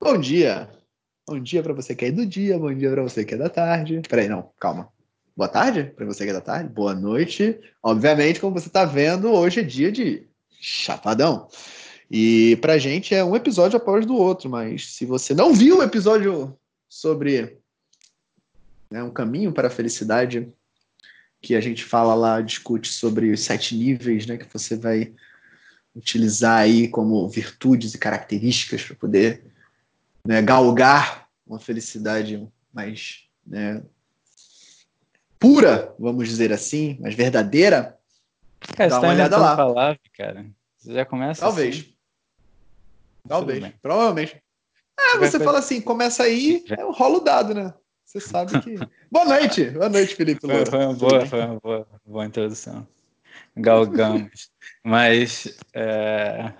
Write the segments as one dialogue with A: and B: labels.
A: Bom dia. Bom dia para você que é do dia, bom dia para você que é da tarde. Peraí, não, calma. Boa tarde para você que é da tarde, boa noite. Obviamente, como você está vendo, hoje é dia de Chapadão. E pra gente é um episódio após do outro, mas se você não viu o episódio sobre né, um caminho para a felicidade, que a gente fala lá, discute sobre os sete níveis, né, que você vai utilizar aí como virtudes e características para poder né, galgar uma felicidade mais né, pura, vamos dizer assim, mais verdadeira.
B: Cara, dá uma olhada lá. Palavra, cara. Você já começa
A: Talvez. Assim. Talvez, provavelmente. Ah, você fala assim, começa aí, é um rolo dado, né? Você sabe que. boa noite! Boa noite, Felipe
B: Foi, foi uma, boa, foi uma boa, boa introdução. Galgamos. Mas. É...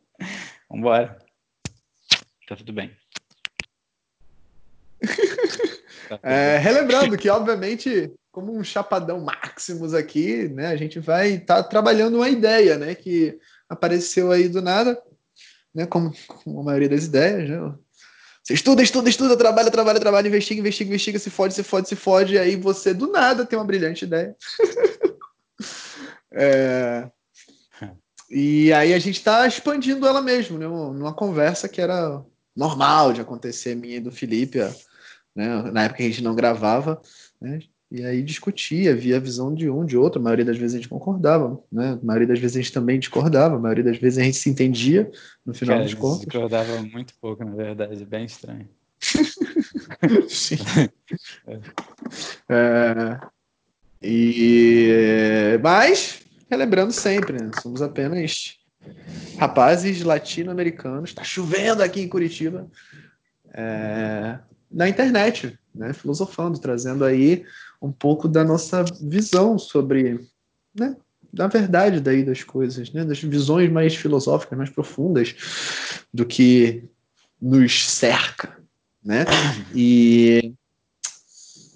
B: Vambora. Tá tudo bem.
A: Tá é, relembrando que, obviamente, como um chapadão máximos aqui, né, a gente vai estar tá trabalhando uma ideia, né, que apareceu aí do nada, né, como, como a maioria das ideias, né? Você estuda, estuda, estuda, trabalha, trabalha, trabalha, investiga, investiga, investiga, se fode, se fode, se fode, e aí você do nada tem uma brilhante ideia. é... E aí a gente está expandindo ela mesmo, né? numa conversa que era normal de acontecer minha e do Felipe, né? na época que a gente não gravava, né? E aí discutia, via a visão de um, de outro. A maioria das vezes a gente concordava, né? A maioria das vezes a gente também discordava. A maioria das vezes a gente se entendia no final Cara, dos contos.
B: discordava muito pouco, na verdade. Bem estranho.
A: Sim. é. É... E... Mas, relembrando sempre, né? somos apenas rapazes latino-americanos. Está chovendo aqui em Curitiba. É... Na internet, né? Filosofando, trazendo aí um pouco da nossa visão sobre, né, da verdade daí das coisas, né, das visões mais filosóficas, mais profundas do que nos cerca, né? E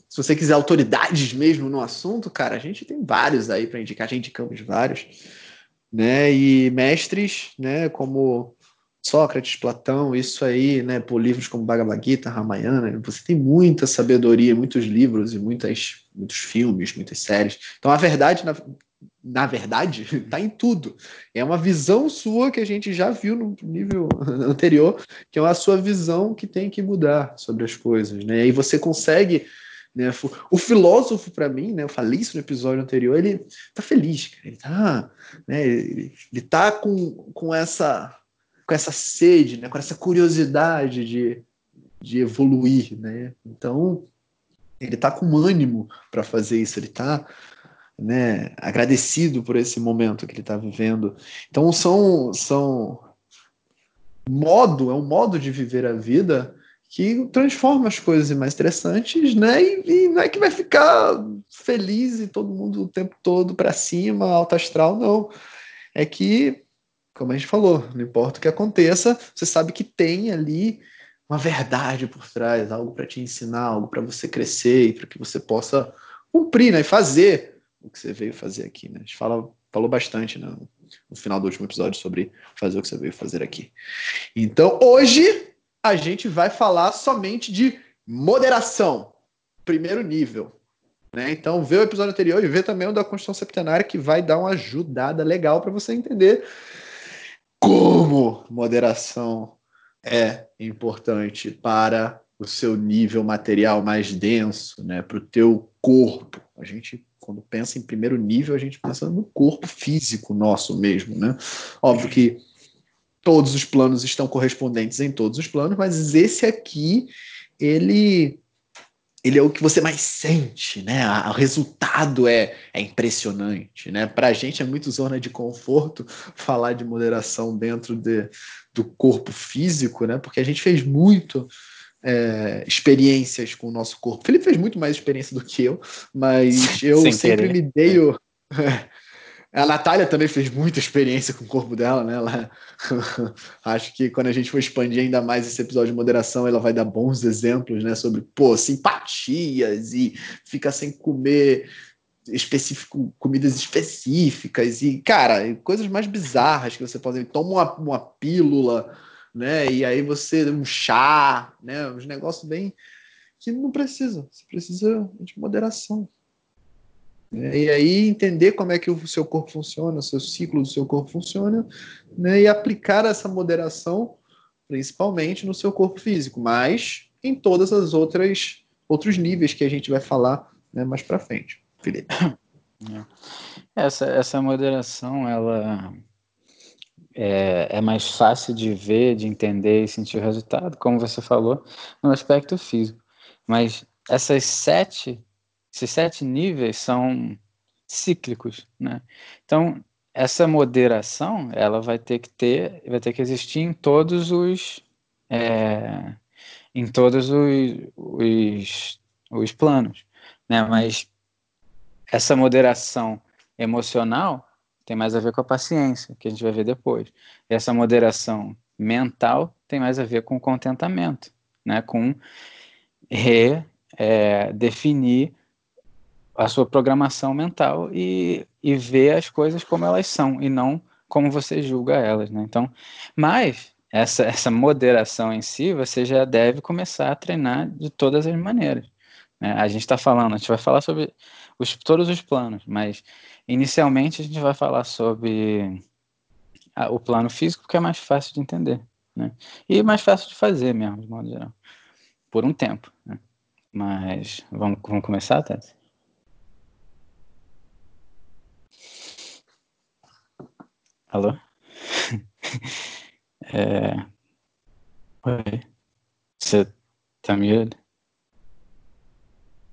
A: se você quiser autoridades mesmo no assunto, cara, a gente tem vários aí para indicar, já indicamos vários, né? E mestres, né, como Sócrates, Platão, isso aí, né, por livros como Bhagavad Gita, Ramayana, você tem muita sabedoria, muitos livros e muitas, muitos filmes, muitas séries. Então a verdade, na, na verdade, está em tudo. É uma visão sua que a gente já viu no nível anterior, que é a sua visão que tem que mudar sobre as coisas, né? E você consegue né? O filósofo, para mim, né, eu falei isso no episódio anterior, ele tá feliz, ele tá, né, ele, ele tá com, com essa com essa sede, né, com essa curiosidade de, de evoluir, né? Então ele está com ânimo para fazer isso, ele está né, agradecido por esse momento que ele está vivendo. Então são são modo é um modo de viver a vida que transforma as coisas em mais interessantes, né? E, e não é que vai ficar feliz e todo mundo o tempo todo para cima, alto astral, não. É que como a gente falou, não importa o que aconteça, você sabe que tem ali uma verdade por trás, algo para te ensinar, algo para você crescer e para que você possa cumprir né, e fazer o que você veio fazer aqui. Né? A gente fala, falou bastante né, no final do último episódio sobre fazer o que você veio fazer aqui. Então, hoje a gente vai falar somente de moderação, primeiro nível. Né? Então, vê o episódio anterior e vê também o da Constituição Septenária, que vai dar uma ajudada legal para você entender como moderação é importante para o seu nível material mais denso, né, para o teu corpo. A gente, quando pensa em primeiro nível, a gente pensa no corpo físico nosso mesmo, né? Óbvio que todos os planos estão correspondentes em todos os planos, mas esse aqui, ele ele é o que você mais sente, né? O resultado é, é impressionante, né? Para a gente é muito zona de conforto falar de moderação dentro de, do corpo físico, né? Porque a gente fez muito é, experiências com o nosso corpo. O Felipe fez muito mais experiência do que eu, mas eu Sem sempre querer. me dei o, A Natália também fez muita experiência com o corpo dela, né? Ela... Acho que quando a gente for expandir ainda mais esse episódio de moderação, ela vai dar bons exemplos, né? Sobre, pô, simpatias e ficar sem comer específico, comidas específicas e, cara, coisas mais bizarras que você pode... Toma uma, uma pílula né? E aí você um chá, né? Uns negócios bem que não precisa. Você precisa de moderação. Né? E aí entender como é que o seu corpo funciona, o seu ciclo do seu corpo funciona, né? E aplicar essa moderação principalmente no seu corpo físico, mas em todas as outras outros níveis que a gente vai falar né, mais para frente, Felipe.
B: É. Essa, essa moderação, ela é, é, mais fácil de ver, de entender e sentir o resultado, como você falou, no aspecto físico. Mas essas sete, esses sete níveis são cíclicos, né? Então, essa moderação, ela vai ter que ter, vai ter que existir em todos os, é, em todos os, os, os planos, né? Mas essa moderação emocional tem mais a ver com a paciência, que a gente vai ver depois. E essa moderação mental tem mais a ver com contentamento, né? Com redefinir é, a sua programação mental e, e ver as coisas como elas são e não como você julga elas, né? Então, mas essa, essa moderação em si, você já deve começar a treinar de todas as maneiras. Né? A gente está falando, a gente vai falar sobre os, todos os planos, mas inicialmente a gente vai falar sobre a, o plano físico, porque é mais fácil de entender, né? E mais fácil de fazer mesmo, de modo geral, por um tempo. Né? Mas vamos, vamos começar, Tati? Alô? é... Oi. Você tá me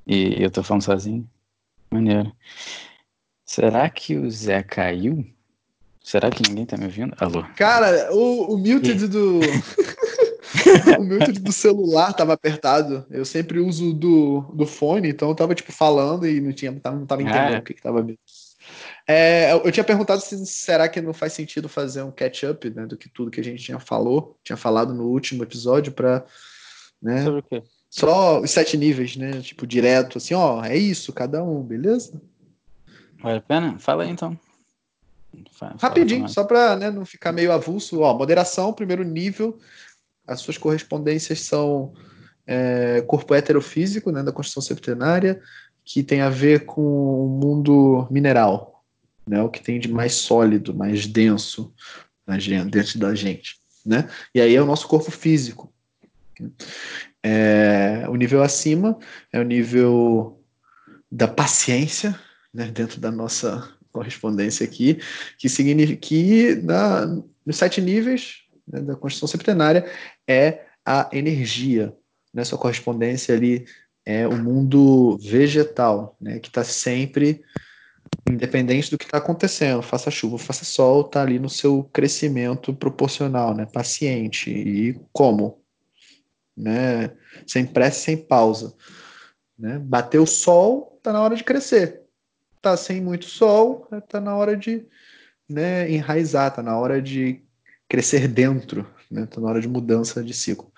B: E eu tô falando sozinho? Maneiro. Será que o Zé caiu? Será que ninguém tá me ouvindo? Alô?
A: Cara, o, o muted do. o muted do celular tava apertado. Eu sempre uso do, do fone, então eu tava tipo falando e não tinha, não tava entendendo ah, o que, que tava é, eu tinha perguntado se será que não faz sentido fazer um catch-up né, do que tudo que a gente tinha falou, tinha falado no último episódio para né,
B: Sobre o quê?
A: Só os sete níveis, né? Tipo, direto, assim, ó, é isso, cada um, beleza?
B: Vale a pena? Fala aí então.
A: Fala, Rapidinho, fala só para né, não ficar meio avulso. Ó, moderação, primeiro nível. As suas correspondências são é, corpo heterofísico, né, da construção septenária, que tem a ver com o mundo mineral, né, o que tem de mais sólido, mais denso dentro da gente. Né? E aí é o nosso corpo físico. É, o nível acima é o nível da paciência, né, dentro da nossa correspondência aqui, que significa que na, nos sete níveis né, da Constituição Septenária é a energia. Né, sua correspondência ali é o mundo vegetal, né, que está sempre independente do que está acontecendo, faça chuva, faça sol, está ali no seu crescimento proporcional, né, paciente. E como? né? Sem pressa, sem pausa. Né? Bateu o sol, tá na hora de crescer. Tá sem muito sol, tá na hora de né, enraizar, tá na hora de crescer dentro, né? Tá na hora de mudança de ciclo.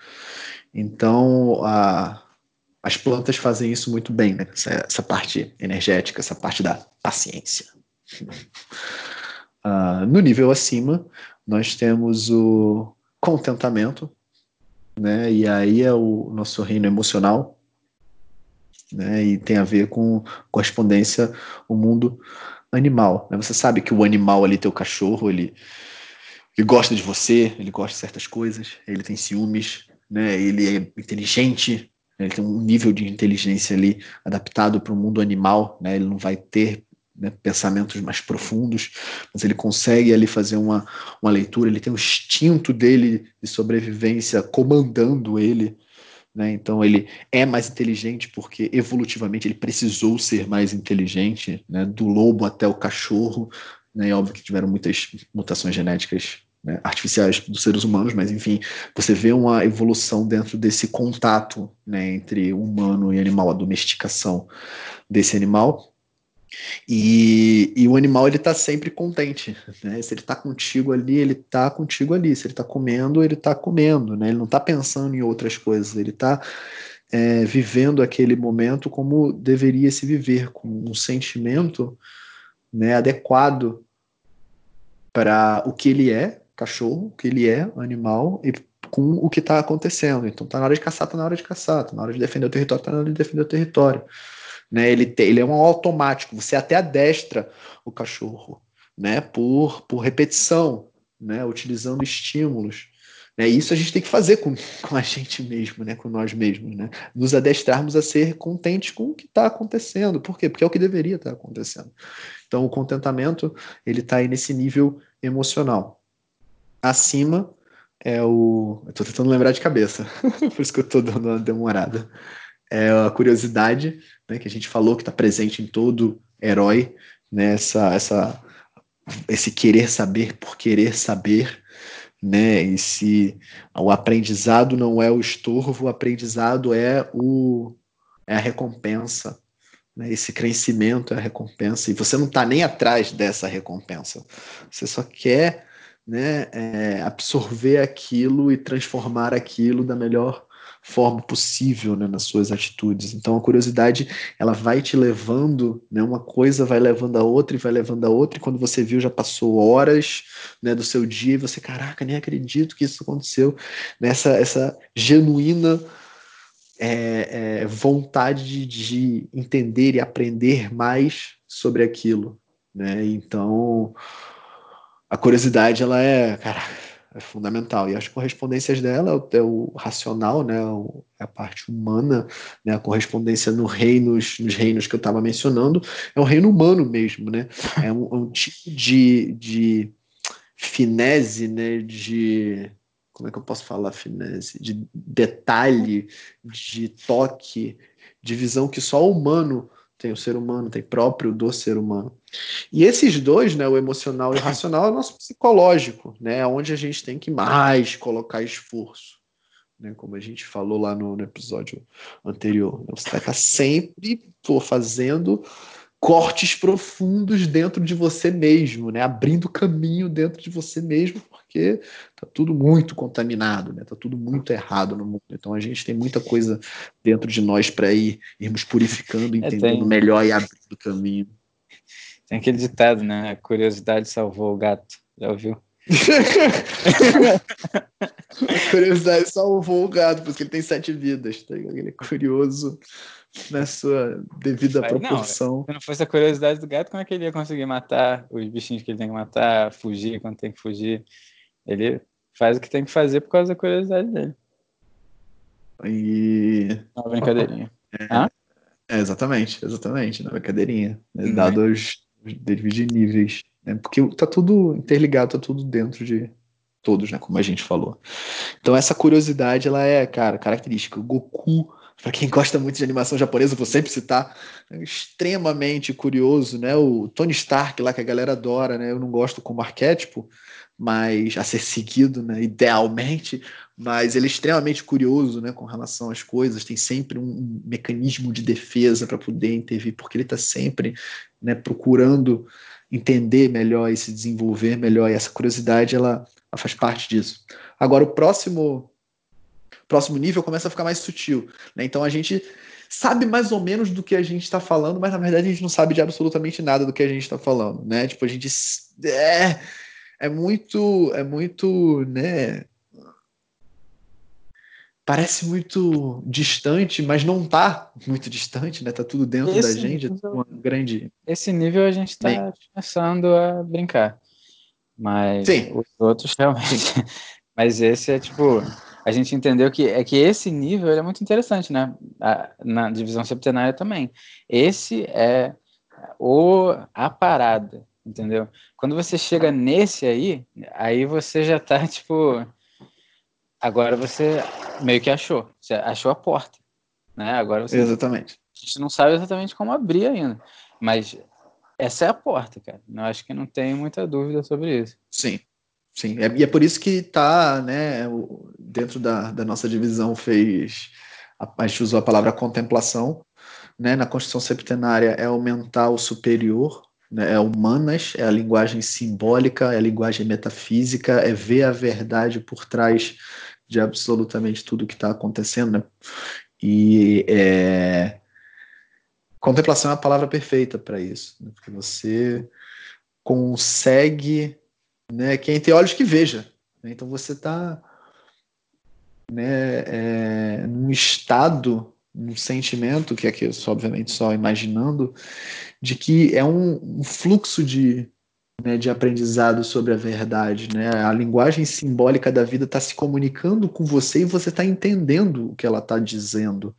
A: Então, a, as plantas fazem isso muito bem, né? Essa, essa parte energética, essa parte da paciência. uh, no nível acima, nós temos o contentamento, né? E aí é o nosso reino emocional, né? E tem a ver com correspondência o mundo animal. Né? Você sabe que o animal ali, teu cachorro, ele, ele gosta de você, ele gosta de certas coisas, ele tem ciúmes, né? Ele é inteligente? Ele tem um nível de inteligência ali adaptado para o mundo animal, né? Ele não vai ter né, pensamentos mais profundos, mas ele consegue ali fazer uma, uma leitura, ele tem o instinto dele de sobrevivência comandando ele, né, então ele é mais inteligente porque evolutivamente ele precisou ser mais inteligente, né, do lobo até o cachorro, né, é óbvio que tiveram muitas mutações genéticas né, artificiais dos seres humanos, mas enfim, você vê uma evolução dentro desse contato né, entre humano e animal, a domesticação desse animal. E, e o animal ele está sempre contente, né? Se ele está contigo ali, ele está contigo ali. Se ele está comendo, ele está comendo, né? Ele não está pensando em outras coisas. Ele está é, vivendo aquele momento como deveria se viver, com um sentimento né, adequado para o que ele é, cachorro, que ele é, animal, e com o que está acontecendo. Então tá na hora de caçar, tá na hora de caçar, tá na hora de defender o território, tá na hora de defender o território. Né? Ele, te, ele é um automático, você até adestra o cachorro, né? Por, por repetição, né? Utilizando estímulos. Né? Isso a gente tem que fazer com, com a gente mesmo, né? com nós mesmos. Né? Nos adestrarmos a ser contentes com o que está acontecendo. Por quê? Porque é o que deveria estar tá acontecendo. Então, o contentamento ele está aí nesse nível emocional. Acima é o. Estou tentando lembrar de cabeça, por isso que eu estou dando uma demorada. É a curiosidade, né, que a gente falou que está presente em todo herói, né, essa, essa, esse querer saber por querer saber, né? E se o aprendizado não é o estorvo, o aprendizado é o é a recompensa, né? Esse crescimento é a recompensa e você não está nem atrás dessa recompensa. Você só quer, né, é, absorver aquilo e transformar aquilo da melhor forma possível né, nas suas atitudes. Então a curiosidade ela vai te levando, né, uma coisa vai levando a outra e vai levando a outra, e quando você viu já passou horas né, do seu dia e você, caraca, nem acredito que isso aconteceu. Nessa essa genuína é, é, vontade de, de entender e aprender mais sobre aquilo. Né? Então a curiosidade ela é, cara, é fundamental. E as correspondências dela é o racional, né, é a parte humana, né, a correspondência no reinos, nos reinos que eu estava mencionando, é o reino humano mesmo, né? É um, é um tipo de, de finese, né, de como é que eu posso falar finese, de detalhe, de toque, de visão que só o humano tem o ser humano, tem próprio do ser humano. E esses dois, né, o emocional e o racional, é o nosso psicológico, né, onde a gente tem que mais colocar esforço, né, como a gente falou lá no, no episódio anterior. Você vai estar sempre pô, fazendo cortes profundos dentro de você mesmo, né? Abrindo caminho dentro de você mesmo, porque tá tudo muito contaminado, né? Tá tudo muito errado no mundo. Então a gente tem muita coisa dentro de nós para ir irmos purificando, é, entendendo é, melhor e abrindo caminho.
B: Tem aquele ditado, né? A curiosidade salvou o gato. Já ouviu?
A: a curiosidade salvou o gato, porque ele tem sete vidas, tá? Ele é curioso na sua devida Mas, proporção.
B: Não, se não fosse a curiosidade do gato, como é que ele ia conseguir matar os bichinhos que ele tem que matar, fugir quando tem que fugir? Ele faz o que tem que fazer por causa da curiosidade dele.
A: E.
B: Uma brincadeirinha.
A: É, é exatamente, exatamente, na brincadeirinha. Né? Uhum. Dado os, os de níveis. Né? Porque tá tudo interligado, tá tudo dentro de todos, né? Como a gente falou. Então essa curiosidade, ela é, cara, característica. O Goku para quem gosta muito de animação japonesa, vou sempre citar, é extremamente curioso, né? O Tony Stark lá que a galera adora, né? Eu não gosto como arquétipo, mas a ser seguido, né? Idealmente, mas ele é extremamente curioso, né? Com relação às coisas, tem sempre um, mecanismo de defesa para poder intervir, porque ele está sempre, né? Procurando entender melhor e se desenvolver melhor. E essa curiosidade, ela, ela faz parte disso. Agora, o próximo próximo nível começa a ficar mais sutil. Né? Então a gente sabe mais ou menos do que a gente está falando, mas na verdade a gente não sabe de absolutamente nada do que a gente está falando, né? Tipo a gente é, é muito é muito né parece muito distante, mas não está muito distante, né? Tá tudo dentro esse da gente, nível, uma grande.
B: Esse nível a gente está começando a brincar, mas Sim. os outros realmente. mas esse é tipo a gente entendeu que é que esse nível é muito interessante, né? A, na divisão septenária também. Esse é o a parada, entendeu? Quando você chega nesse aí, aí você já tá tipo agora você meio que achou, você achou a porta, né? Agora você
A: Exatamente.
B: A gente não sabe exatamente como abrir ainda, mas essa é a porta, cara. Eu acho que não tem muita dúvida sobre isso.
A: Sim. Sim, é, e é por isso que está, né, dentro da, da nossa divisão fez, a, a gente usou a palavra contemplação, né, na Constituição Septenária é o mental superior, né, é humanas, é a linguagem simbólica, é a linguagem metafísica, é ver a verdade por trás de absolutamente tudo que está acontecendo, né? E é... contemplação é a palavra perfeita para isso, né? porque você consegue né? Quem tem olhos que veja. Né? Então você está né, é, num estado, num sentimento, que aqui eu sou obviamente só imaginando, de que é um, um fluxo de, né, de aprendizado sobre a verdade. Né? A linguagem simbólica da vida está se comunicando com você e você está entendendo o que ela está dizendo.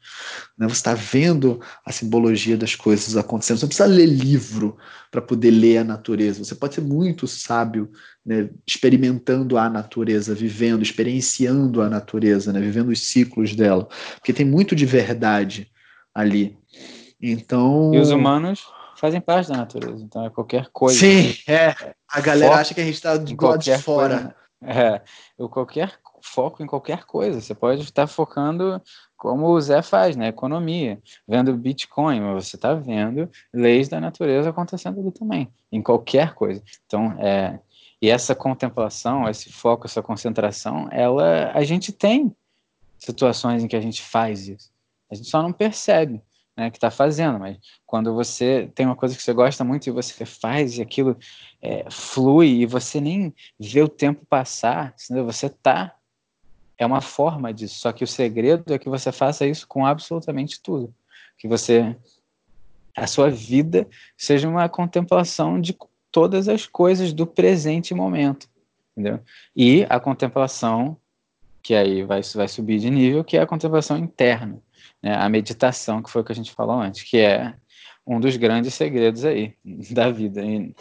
A: Né? Você está vendo a simbologia das coisas acontecendo. Você não precisa ler livro para poder ler a natureza. Você pode ser muito sábio né, experimentando a natureza, vivendo, experienciando a natureza, né, vivendo os ciclos dela. Porque tem muito de verdade ali. Então.
B: E os humanos fazem parte da natureza, então é qualquer coisa.
A: Sim, é. A galera foco acha que a gente está de lado de fora.
B: Coisa, é, eu qualquer foco em qualquer coisa. Você pode estar focando como o Zé faz, na né? economia, vendo Bitcoin, mas você está vendo leis da natureza acontecendo ali também, em qualquer coisa. Então, é, e essa contemplação, esse foco, essa concentração, ela, a gente tem situações em que a gente faz isso. A gente só não percebe né, que está fazendo, mas quando você tem uma coisa que você gosta muito e você faz e aquilo é, flui e você nem vê o tempo passar, você tá é uma forma disso. Só que o segredo é que você faça isso com absolutamente tudo, que você a sua vida seja uma contemplação de todas as coisas do presente momento, entendeu? E a contemplação que aí vai, vai subir de nível, que é a contemplação interna né, a meditação, que foi o que a gente falou antes, que é um dos grandes segredos aí da vida. E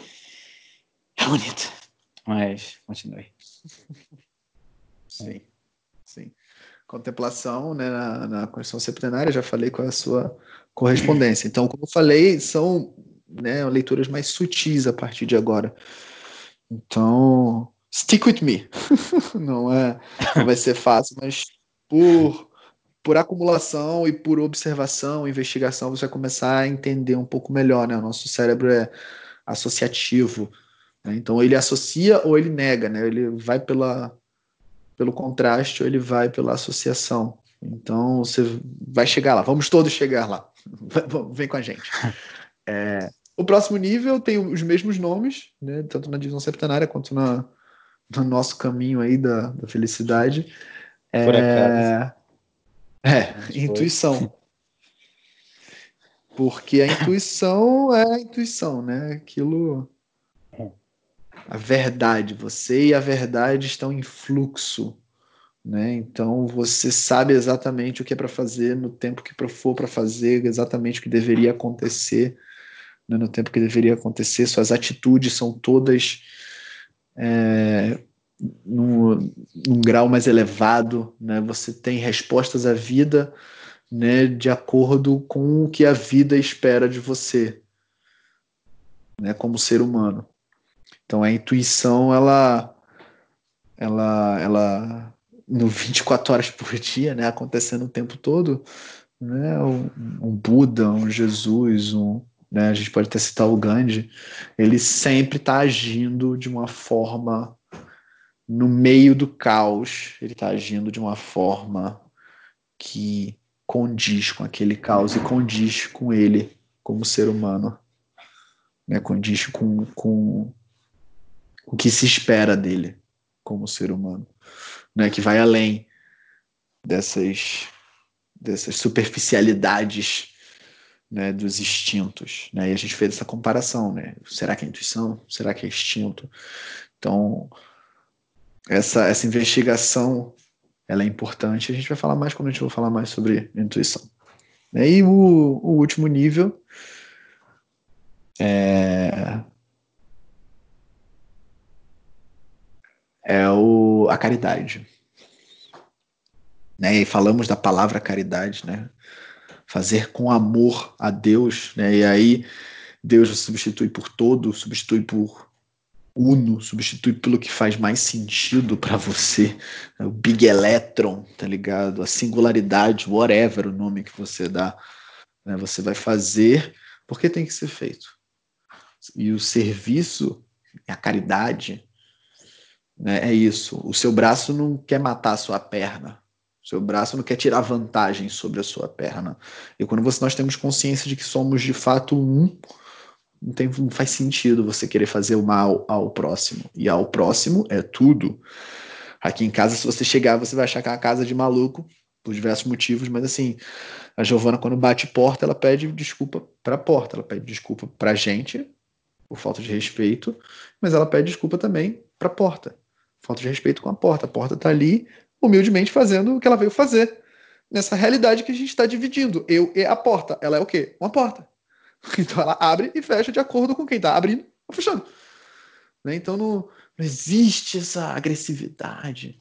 B: é bonito, mas continue.
A: Sim, sim. Contemplação né, na, na Constituição Septenária, já falei qual é a sua correspondência. Então, como eu falei, são né, leituras mais sutis a partir de agora. Então, stick with me. não é, não vai ser fácil, mas por por acumulação e por observação, investigação, você vai começar a entender um pouco melhor, né? O nosso cérebro é associativo, né? então ele associa ou ele nega, né? Ele vai pela pelo contraste ou ele vai pela associação. Então você vai chegar lá, vamos todos chegar lá. Vem com a gente. É, o próximo nível tem os mesmos nomes, né? tanto na divisão septenária quanto na, no nosso caminho aí da, da felicidade. Por é, acaso. É, intuição. Porque a intuição é a intuição, né? Aquilo. A verdade. Você e a verdade estão em fluxo. Né? Então você sabe exatamente o que é para fazer no tempo que for para fazer, exatamente o que deveria acontecer né? no tempo que deveria acontecer. Suas atitudes são todas é, num, num grau mais elevado, né? Você tem respostas à vida, né, de acordo com o que a vida espera de você, né, como ser humano. Então a intuição ela ela ela no 24 horas por dia, né, acontecendo o tempo todo, né, um, um Buda, um Jesus, um né, a gente pode até citar o Gandhi, ele sempre está agindo de uma forma no meio do caos, ele está agindo de uma forma que condiz com aquele caos e condiz com ele como ser humano, né? condiz com, com o que se espera dele como ser humano, né? que vai além dessas, dessas superficialidades né, dos instintos. Né? E a gente fez essa comparação. Né? Será que é intuição? Será que é instinto? Então, essa, essa investigação ela é importante. A gente vai falar mais quando a gente for falar mais sobre intuição. E aí, o, o último nível é, é o, a caridade. Né? E falamos da palavra caridade, né? Fazer com amor a Deus, né? E aí Deus substitui por todo, substitui por uno, substitui pelo que faz mais sentido para você, é o Big Electron, tá ligado? A singularidade, whatever o nome que você dá, né? você vai fazer porque tem que ser feito. E o serviço, a caridade, né, é isso. O seu braço não quer matar a sua perna. O seu braço não quer tirar vantagem sobre a sua perna. E quando você, nós temos consciência de que somos de fato um, não, tem, não faz sentido você querer fazer o mal ao próximo. E ao próximo é tudo. Aqui em casa, se você chegar, você vai achar que é uma casa de maluco, por diversos motivos, mas assim, a Giovana, quando bate porta, ela pede desculpa para a porta, ela pede desculpa para a gente, por falta de respeito, mas ela pede desculpa também para a porta, falta de respeito com a porta. A porta está ali, humildemente, fazendo o que ela veio fazer, nessa realidade que a gente está dividindo. Eu e a porta. Ela é o quê? Uma porta. Então ela abre e fecha de acordo com quem está abrindo ou fechando. Né? Então não, não, existe essa agressividade.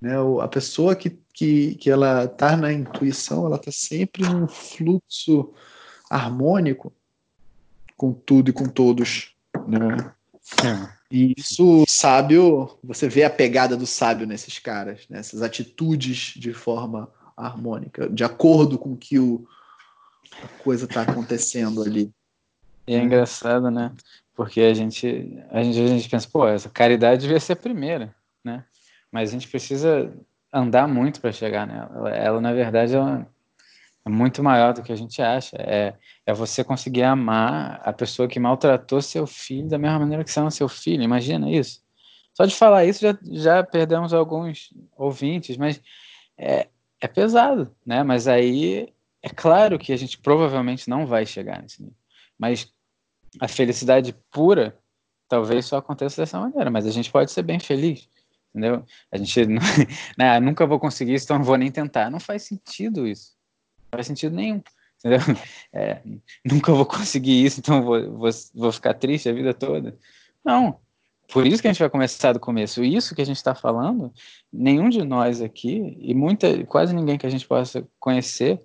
A: Né? A pessoa que, que, que ela está na intuição, ela está sempre num fluxo harmônico com tudo e com todos. Né? É. E isso, sábio, você vê a pegada do sábio nesses caras, nessas atitudes de forma harmônica, de acordo com que o, a coisa está acontecendo ali.
B: E é engraçado, né? Porque a gente, a gente, a gente pensa, pô, essa caridade devia ser a primeira, né? Mas a gente precisa andar muito para chegar nela. Ela, ela, na verdade, ela é muito maior do que a gente acha. É, é você conseguir amar a pessoa que maltratou seu filho da mesma maneira que você ama seu filho. Imagina isso. Só de falar isso já, já perdemos alguns ouvintes, mas é, é pesado, né? Mas aí é claro que a gente provavelmente não vai chegar nesse nível. Mas a felicidade pura talvez só aconteça dessa maneira, mas a gente pode ser bem feliz, entendeu? A gente né, nunca vou conseguir isso, então não vou nem tentar. Não faz sentido isso. Não faz sentido nenhum. Entendeu? É, nunca vou conseguir isso, então vou, vou, vou ficar triste a vida toda. Não, por isso que a gente vai começar do começo. Isso que a gente está falando, nenhum de nós aqui, e muita, quase ninguém que a gente possa conhecer,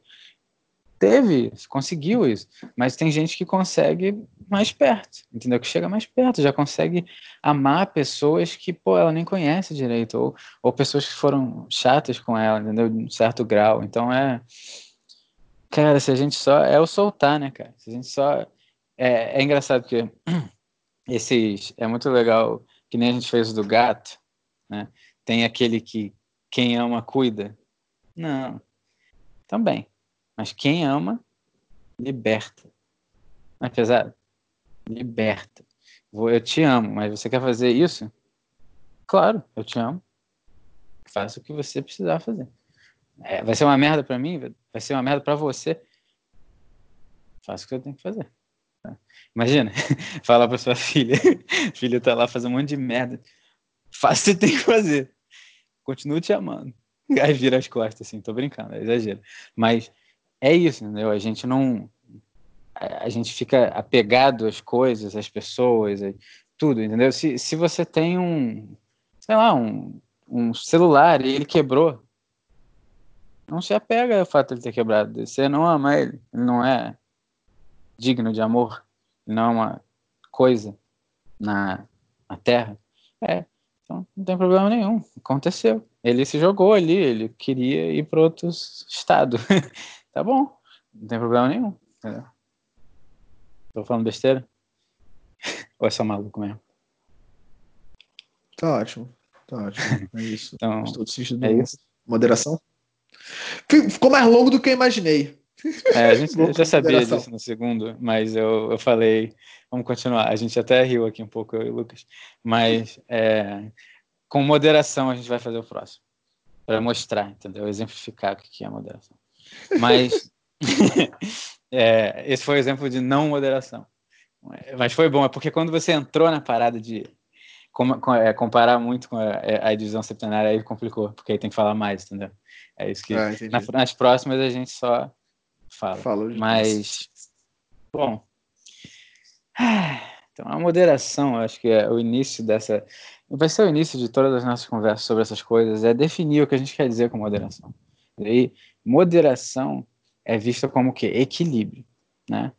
B: teve, conseguiu isso. Mas tem gente que consegue mais perto, entendeu? Que chega mais perto, já consegue amar pessoas que, pô, ela nem conhece direito, ou, ou pessoas que foram chatas com ela, entendeu? De um certo grau. Então é. Cara, se a gente só. É o soltar, né, cara? Se a gente só. É, é engraçado porque esses é muito legal que nem a gente fez do gato, né? Tem aquele que quem ama cuida. Não. Também. Mas quem ama liberta. Não é pesado? Liberta. Eu te amo, mas você quer fazer isso? Claro, eu te amo. Faça o que você precisar fazer. É, vai ser uma merda para mim? Vai ser uma merda para você? Faça o que eu tenho que fazer. Imagina, fala pra sua filha, filha tá lá fazendo um monte de merda. Faça o que você tem que fazer. Continuo te amando. Aí vira as costas, assim, tô brincando, é exagero. Mas é isso, entendeu? A gente não. A gente fica apegado às coisas, às pessoas, tudo, entendeu? Se, se você tem um, sei lá, um, um celular e ele quebrou, não se apega ao fato de ter quebrado. Você não ama ele, ele não é digno de amor não é uma coisa na, na Terra. É, então não tem problema nenhum. Aconteceu. Ele se jogou ali, ele queria ir para outro estado. tá bom, não tem problema nenhum. Entendeu? Tô falando besteira? Ou é só maluco mesmo?
A: Tá ótimo, tá ótimo. É isso.
B: então,
A: é isso. Moderação? Ficou mais longo do que eu imaginei.
B: É, a gente já sabia disso no segundo, mas eu, eu falei, vamos continuar. A gente até riu aqui um pouco, eu e o Lucas, mas é, com moderação a gente vai fazer o próximo, para mostrar, entendeu? Exemplificar o que é moderação. Mas é, esse foi o exemplo de não moderação. Mas foi bom, é porque quando você entrou na parada de com, com, é, comparar muito com a, a divisão septenária, aí complicou, porque aí tem que falar mais, entendeu? É isso que. Ah, na, nas próximas a gente só fala. Falo Mas, bom. Então, a moderação, acho que é o início dessa. Vai ser o início de todas as nossas conversas sobre essas coisas, é definir o que a gente quer dizer com moderação. E aí, moderação é vista como o quê? Equilíbrio. Né?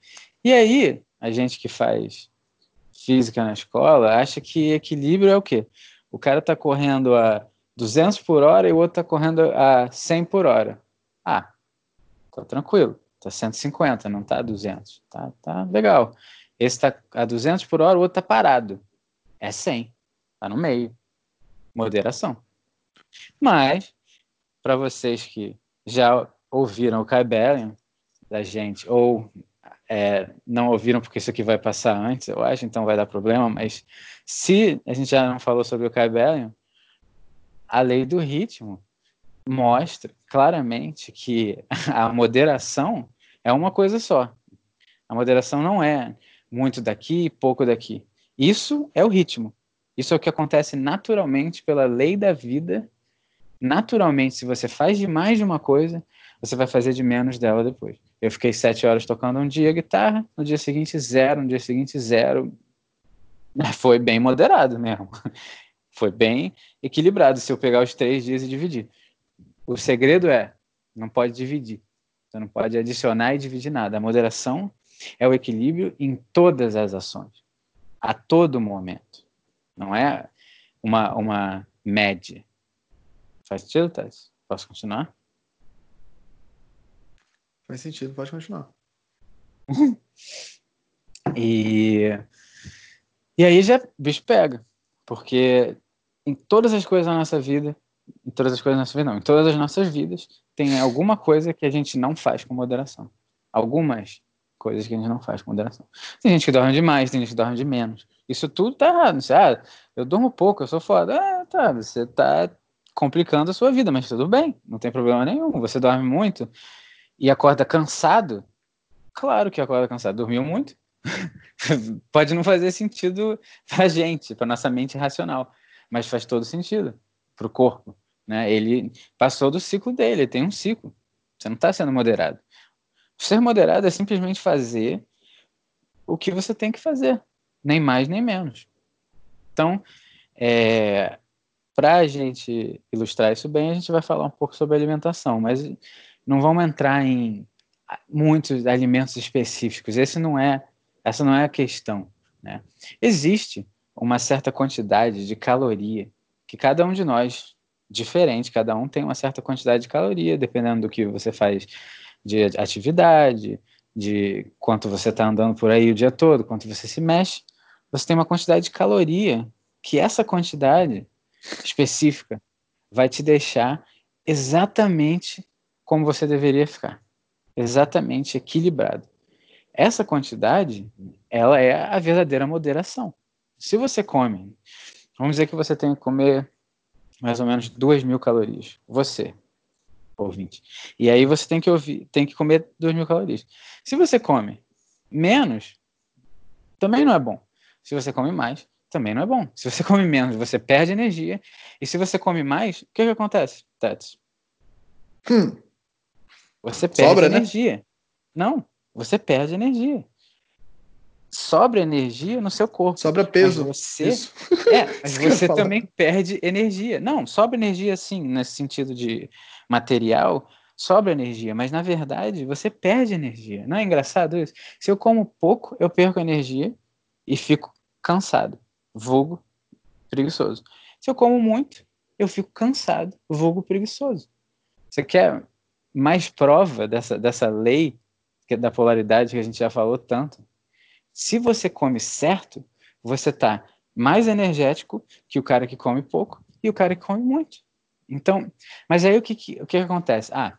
B: E aí, a gente que faz física na escola acha que equilíbrio é o quê? O cara está correndo a 200 por hora e o outro está correndo a 100 por hora. Ah, tá tranquilo. Tá 150, não tá 200. Tá, tá legal. Esse tá a 200 por hora, o outro tá parado. É 100. Tá no meio. Moderação. Mas, para vocês que já ouviram o Kai da gente, ou é, não ouviram porque isso aqui vai passar antes, eu acho, então vai dar problema, mas se a gente já não falou sobre o Kai a lei do ritmo mostra claramente que a moderação é uma coisa só. A moderação não é muito daqui e pouco daqui. Isso é o ritmo. Isso é o que acontece naturalmente pela lei da vida. Naturalmente, se você faz de mais de uma coisa, você vai fazer de menos dela depois. Eu fiquei sete horas tocando um dia guitarra, no dia seguinte zero, no dia seguinte zero. Foi bem moderado mesmo. Foi bem equilibrado se eu pegar os três dias e dividir. O segredo é, não pode dividir. Você não pode adicionar e dividir nada. A moderação é o equilíbrio em todas as ações, a todo momento. Não é uma, uma média. Faz sentido, Thais? Posso continuar?
A: Faz sentido, pode continuar.
B: e, e aí já o bicho pega. Porque em todas as coisas da nossa vida, em todas as coisas da nossa vida, não, em todas as nossas vidas, tem alguma coisa que a gente não faz com moderação. Algumas coisas que a gente não faz com moderação. Tem gente que dorme demais, tem gente que dorme de menos. Isso tudo tá errado. Você, ah, eu durmo pouco, eu sou foda. Ah, tá, você tá complicando a sua vida, mas tudo bem, não tem problema nenhum. Você dorme muito e acorda cansado. Claro que acorda cansado, dormiu muito. Pode não fazer sentido pra gente, pra nossa mente racional, mas faz todo sentido pro corpo. Né? Ele passou do ciclo dele, ele tem um ciclo. Você não está sendo moderado. Ser moderado é simplesmente fazer o que você tem que fazer, nem mais nem menos. Então, é, para a gente ilustrar isso bem, a gente vai falar um pouco sobre alimentação, mas não vamos entrar em muitos alimentos específicos. Esse não é, essa não é a questão. Né? Existe uma certa quantidade de caloria que cada um de nós, diferente, cada um tem uma certa quantidade de caloria, dependendo do que você faz de atividade, de quanto você está andando por aí o dia todo, quanto você se mexe, você tem uma quantidade de caloria que essa quantidade específica vai te deixar exatamente como você deveria ficar, exatamente equilibrado. Essa quantidade, ela é a verdadeira moderação. Se você come, vamos dizer que você tem que comer mais ou menos 2 mil calorias, você, ouvinte. E aí você tem que ouvir, tem que comer 2 mil calorias. Se você come menos, também não é bom. Se você come mais, também não é bom. Se você come menos, você perde energia. E se você come mais, o que, que acontece, Tets? Hum. Você perde Sobra, né? energia. Né? Não, você perde energia. Sobra energia no seu corpo.
A: Sobra peso.
B: Mas você, Isso. é, mas você também perde energia. Não, sobra energia sim, nesse sentido de material, sobra energia, mas na verdade você perde energia. Não é engraçado isso? Se eu como pouco, eu perco energia e fico cansado, vulgo preguiçoso. Se eu como muito, eu fico cansado, vulgo preguiçoso. Você quer mais prova dessa, dessa lei que da polaridade que a gente já falou tanto? Se você come certo, você está mais energético que o cara que come pouco e o cara que come muito. Então, mas aí o que, que, o que acontece? Ah,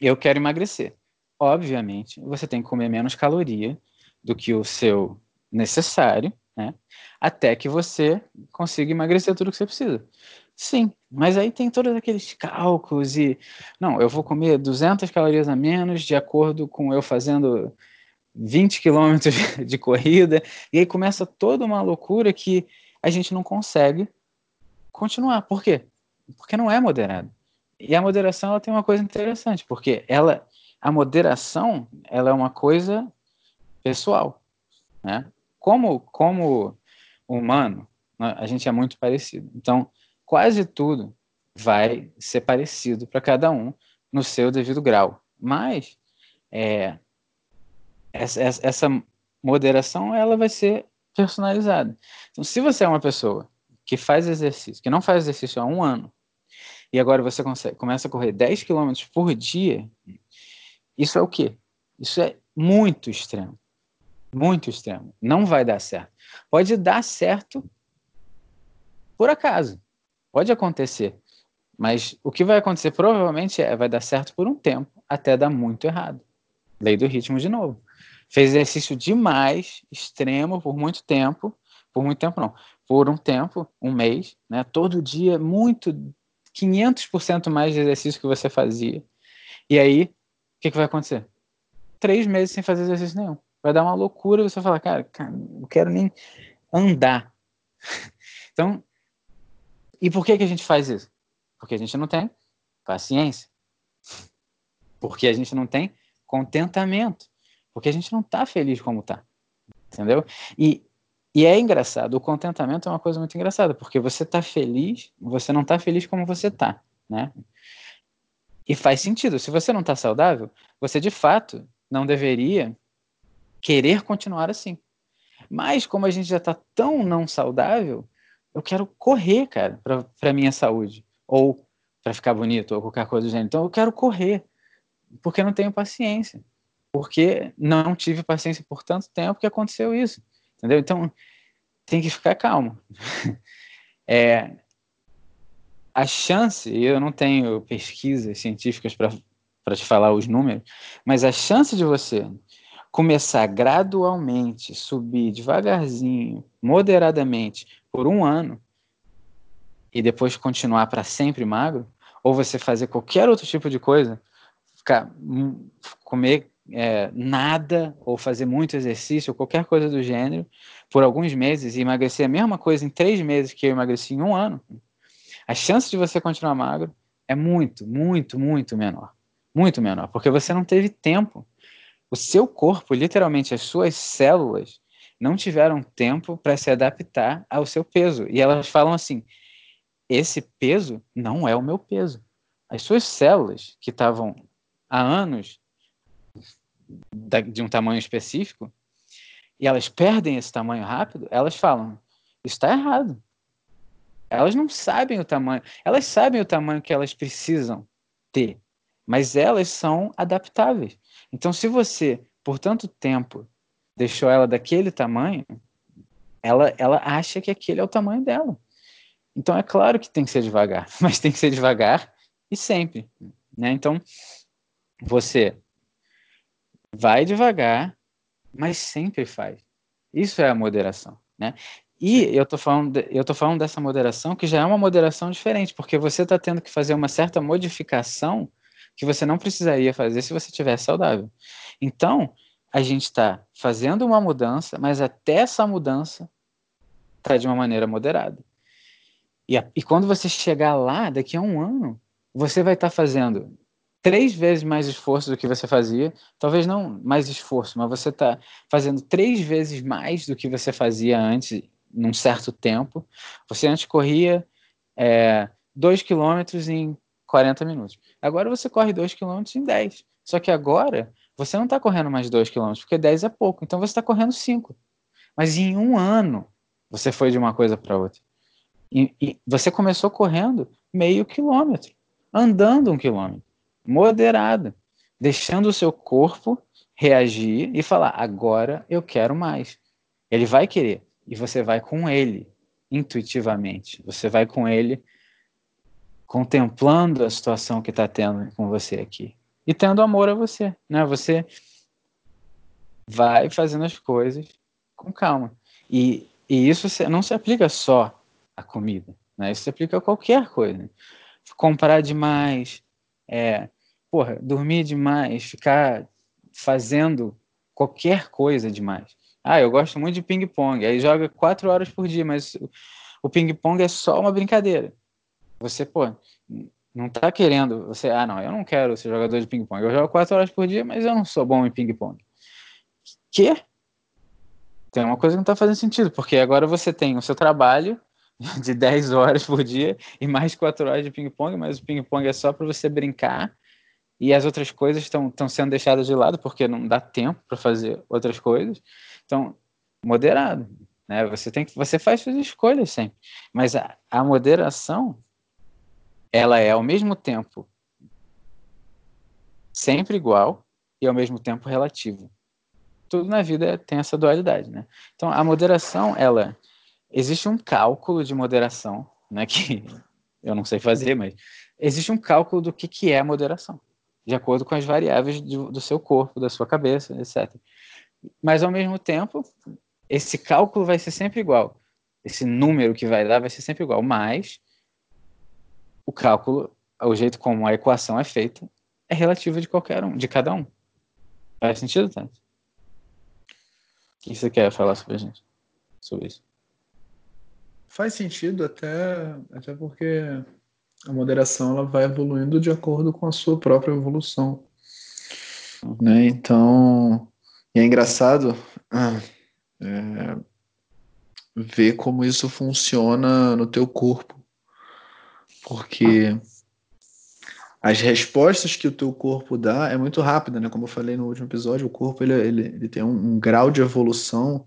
B: eu quero emagrecer. Obviamente, você tem que comer menos caloria do que o seu necessário, né? Até que você consiga emagrecer tudo que você precisa. Sim, mas aí tem todos aqueles cálculos e não, eu vou comer 200 calorias a menos de acordo com eu fazendo 20 quilômetros de corrida e aí começa toda uma loucura que a gente não consegue continuar. Por quê? porque não é moderado. E a moderação ela tem uma coisa interessante, porque ela, a moderação, ela é uma coisa pessoal, né? Como como humano, né, a gente é muito parecido. Então, quase tudo vai ser parecido para cada um no seu devido grau. Mas é, essa, essa moderação ela vai ser personalizada. Então, se você é uma pessoa que faz exercício, que não faz exercício há um ano, e agora você consegue, começa a correr 10 km por dia, isso é o quê? Isso é muito extremo. Muito extremo. Não vai dar certo. Pode dar certo por acaso. Pode acontecer. Mas o que vai acontecer provavelmente é vai dar certo por um tempo, até dar muito errado. Lei do ritmo de novo. Fez exercício demais, extremo, por muito tempo, por muito tempo não, por um tempo, um mês, né? Todo dia, muito, 500% mais de exercício que você fazia. E aí, o que, que vai acontecer? Três meses sem fazer exercício nenhum. Vai dar uma loucura você falar, cara, cara, não quero nem andar. então, e por que, que a gente faz isso? Porque a gente não tem paciência. Porque a gente não tem contentamento. Porque a gente não está feliz como está. Entendeu? E, e é engraçado, o contentamento é uma coisa muito engraçada, porque você está feliz, você não está feliz como você está, né? E faz sentido. Se você não está saudável, você de fato não deveria querer continuar assim. Mas como a gente já está tão não saudável, eu quero correr, cara, para minha saúde ou para ficar bonito ou qualquer coisa do gênero. Então eu quero correr porque não tenho paciência, porque não tive paciência por tanto tempo que aconteceu isso, entendeu? Então tem que ficar calmo. é, a chance, eu não tenho pesquisas científicas para te falar os números, mas a chance de você começar gradualmente, subir devagarzinho, moderadamente, por um ano, e depois continuar para sempre magro, ou você fazer qualquer outro tipo de coisa, ficar, hum, comer é, nada, ou fazer muito exercício, ou qualquer coisa do gênero, por alguns meses, e emagrecer a mesma coisa em três meses que eu emagreci em um ano, a chance de você continuar magro é muito, muito, muito menor. Muito menor, porque você não teve tempo. O seu corpo, literalmente, as suas células, não tiveram tempo para se adaptar ao seu peso. E elas falam assim: esse peso não é o meu peso. As suas células, que estavam há anos de um tamanho específico, e elas perdem esse tamanho rápido, elas falam: está errado. Elas não sabem o tamanho, elas sabem o tamanho que elas precisam ter, mas elas são adaptáveis. Então, se você, por tanto tempo, deixou ela daquele tamanho, ela, ela acha que aquele é o tamanho dela. Então, é claro que tem que ser devagar, mas tem que ser devagar e sempre. Né? Então, você vai devagar, mas sempre faz. Isso é a moderação. Né? E eu tô falando, eu tô falando dessa moderação que já é uma moderação diferente, porque você está tendo que fazer uma certa modificação que você não precisaria fazer se você tivesse saudável. Então, a gente está fazendo uma mudança, mas até essa mudança está de uma maneira moderada. E, a, e, quando você chegar lá, daqui a um ano, você vai estar tá fazendo três vezes mais esforço do que você fazia. Talvez não mais esforço, mas você está fazendo três vezes mais do que você fazia antes num certo tempo. Você antes corria é, 2 km em 40 minutos. Agora você corre 2 km em 10. Só que agora você não está correndo mais 2 km, porque 10 é pouco. Então você está correndo 5. Mas em um ano você foi de uma coisa para outra. E, e, você começou correndo meio quilômetro, andando um quilômetro, moderado, deixando o seu corpo reagir e falar: agora eu quero mais. Ele vai querer e você vai com ele intuitivamente. Você vai com ele contemplando a situação que está tendo com você aqui e tendo amor a você, né? Você vai fazendo as coisas com calma e, e isso não se aplica só à comida, né? Isso se aplica a qualquer coisa. Comprar demais, é, porra, dormir demais, ficar fazendo qualquer coisa demais. Ah, eu gosto muito de ping-pong. Aí joga quatro horas por dia, mas o ping-pong é só uma brincadeira. Você, pô, não tá querendo. Você, ah, não, eu não quero ser jogador de ping-pong. Eu jogo quatro horas por dia, mas eu não sou bom em ping-pong. Que? Tem uma coisa que não tá fazendo sentido, porque agora você tem o seu trabalho de 10 horas por dia e mais quatro horas de ping-pong, mas o ping-pong é só para você brincar e as outras coisas estão sendo deixadas de lado porque não dá tempo para fazer outras coisas. Então, moderado, né? Você tem que, você faz suas escolhas sempre, mas a, a moderação, ela é ao mesmo tempo sempre igual e ao mesmo tempo relativo. Tudo na vida tem essa dualidade, né? Então, a moderação, ela existe um cálculo de moderação, né? Que eu não sei fazer, mas existe um cálculo do que, que é moderação, de acordo com as variáveis do, do seu corpo, da sua cabeça, etc. Mas ao mesmo tempo, esse cálculo vai ser sempre igual. Esse número que vai dar vai ser sempre igual, mas o cálculo, o jeito como a equação é feita, é relativo de qualquer um, de cada um. Faz sentido, Tati? O que você quer falar sobre a gente? Sobre isso?
A: Faz sentido até, até porque a moderação ela vai evoluindo de acordo com a sua própria evolução. Né? Então, é engraçado ah, é, ver como isso funciona no teu corpo. Porque as respostas que o teu corpo dá é muito rápida, né? Como eu falei no último episódio, o corpo ele, ele, ele tem um, um grau de evolução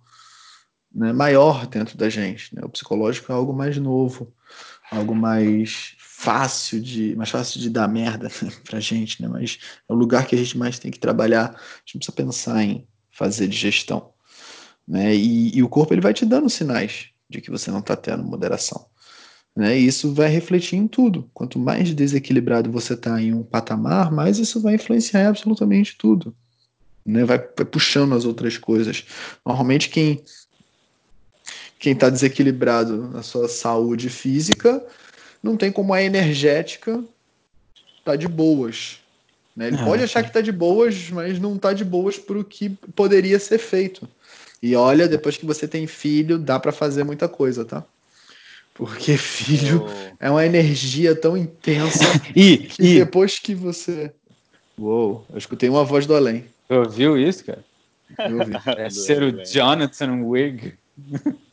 A: né, maior dentro da gente. Né? O psicológico é algo mais novo, algo mais fácil de mais fácil de dar merda pra gente, né? Mas é o lugar que a gente mais tem que trabalhar. A gente precisa pensar em fazer digestão, né? E, e o corpo ele vai te dando sinais de que você não está tendo moderação. Né? E isso vai refletir em tudo. Quanto mais desequilibrado você está em um patamar, mais isso vai influenciar absolutamente tudo. Né? Vai, vai puxando as outras coisas. Normalmente quem quem está desequilibrado na sua saúde física não tem como a energética tá de boas. Né? Ele ah, pode achar que tá de boas, mas não tá de boas para o que poderia ser feito. E olha, depois que você tem filho, dá para fazer muita coisa, tá? Porque filho oh. é uma energia tão intensa
B: e,
A: que e... depois que você. Uou, eu escutei uma voz do além.
B: Tu ouviu isso, cara? Eu ouvi. É ser o Jonathan Wig.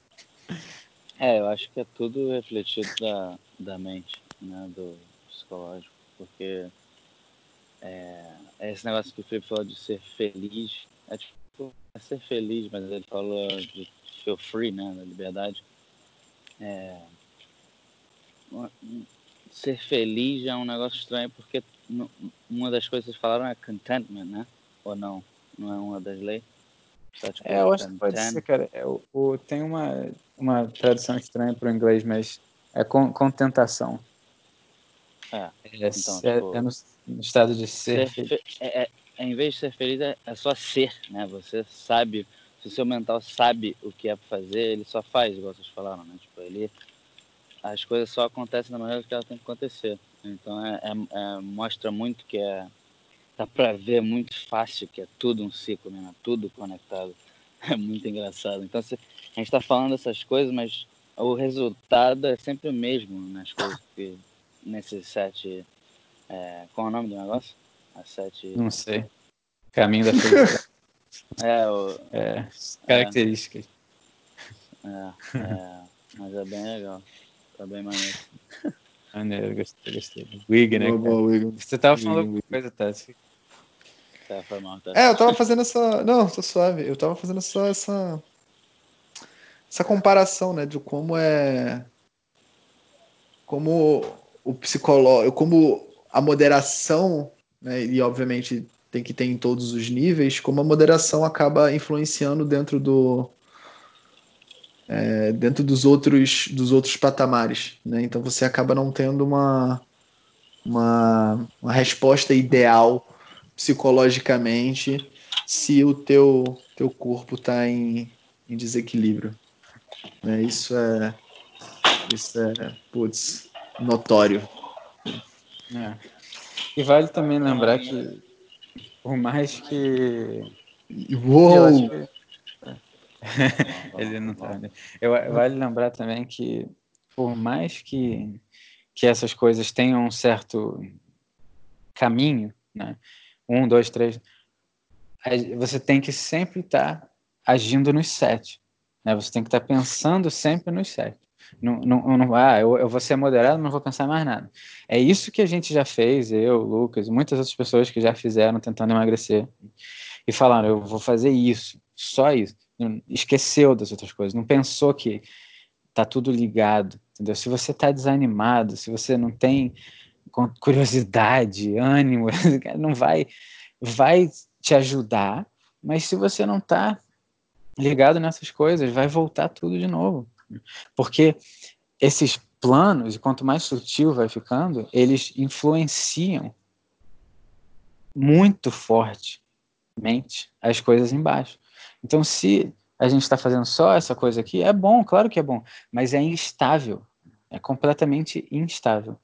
C: É, eu acho que é tudo refletido da, da mente, né, do psicológico, porque é, é esse negócio que o Felipe falou de ser feliz, é tipo, é ser feliz, mas ele falou de feel free, né, da liberdade. É, ser feliz é um negócio estranho, porque uma das coisas que falaram é contentment, né, ou não? Não é uma das leis?
B: É, eu acho que pode ser, cara. É, o, o, tem uma, uma tradução estranha para o inglês, mas é con, contentação.
C: É,
B: é, então, é, tipo, é no, no, estado de ser. ser
C: é, é, em vez de ser feliz, é, é, só ser, né? Você sabe, se o seu mental sabe o que é para fazer, ele só faz, igual vocês falaram, né? Tipo, ele, as coisas só acontecem da maneira que elas têm que acontecer. Então, é, é mostra muito que é dá para ver muito fácil que é tudo um ciclo, né? Tudo conectado. É muito engraçado. Então, se, a gente está falando essas coisas, mas o resultado é sempre o mesmo nas coisas que nesses sete. É, qual é o nome do negócio? As sete.
B: Não sei. Caminho da felicidade.
C: É, o,
B: é, características.
C: É, é, mas é bem legal. Tá bem maneiro.
B: Maneiro, gostei, gostei. Wig, né? Boa, boa, Você tava falando alguma coisa, Tati?
C: Tá, foi mal, tá.
A: É, eu tava fazendo essa. Não, tô suave. Eu tava fazendo só essa. Essa comparação, né? De como é. Como o psicológico. Como a moderação, né? E obviamente tem que ter em todos os níveis, como a moderação acaba influenciando dentro do. É, dentro dos outros dos outros patamares, né? Então você acaba não tendo uma uma, uma resposta ideal psicologicamente se o teu, teu corpo está em, em desequilíbrio. Né? Isso é, isso é, putz, notório.
B: É. E vale também lembrar que, por mais que.
A: Uou!
B: Que... Ele não tá. Né? Eu, vale lembrar também que, por mais que, que essas coisas tenham um certo caminho, né? um, dois, três. Você tem que sempre estar tá agindo nos sete. Né? Você tem que estar tá pensando sempre nos sete. Não, não, não, ah, eu, eu vou ser moderado, não vou pensar mais nada. É isso que a gente já fez, eu, Lucas, muitas outras pessoas que já fizeram tentando emagrecer. E falaram, eu vou fazer isso, só isso. Esqueceu das outras coisas, não pensou que tá tudo ligado, entendeu? Se você tá desanimado, se você não tem curiosidade, ânimo, não vai vai te ajudar, mas se você não está ligado nessas coisas, vai voltar tudo de novo. Porque esses planos, e quanto mais sutil vai ficando, eles influenciam muito fortemente as coisas embaixo. Então, se a gente está fazendo só essa coisa aqui, é bom, claro que é bom, mas é instável, é completamente instável.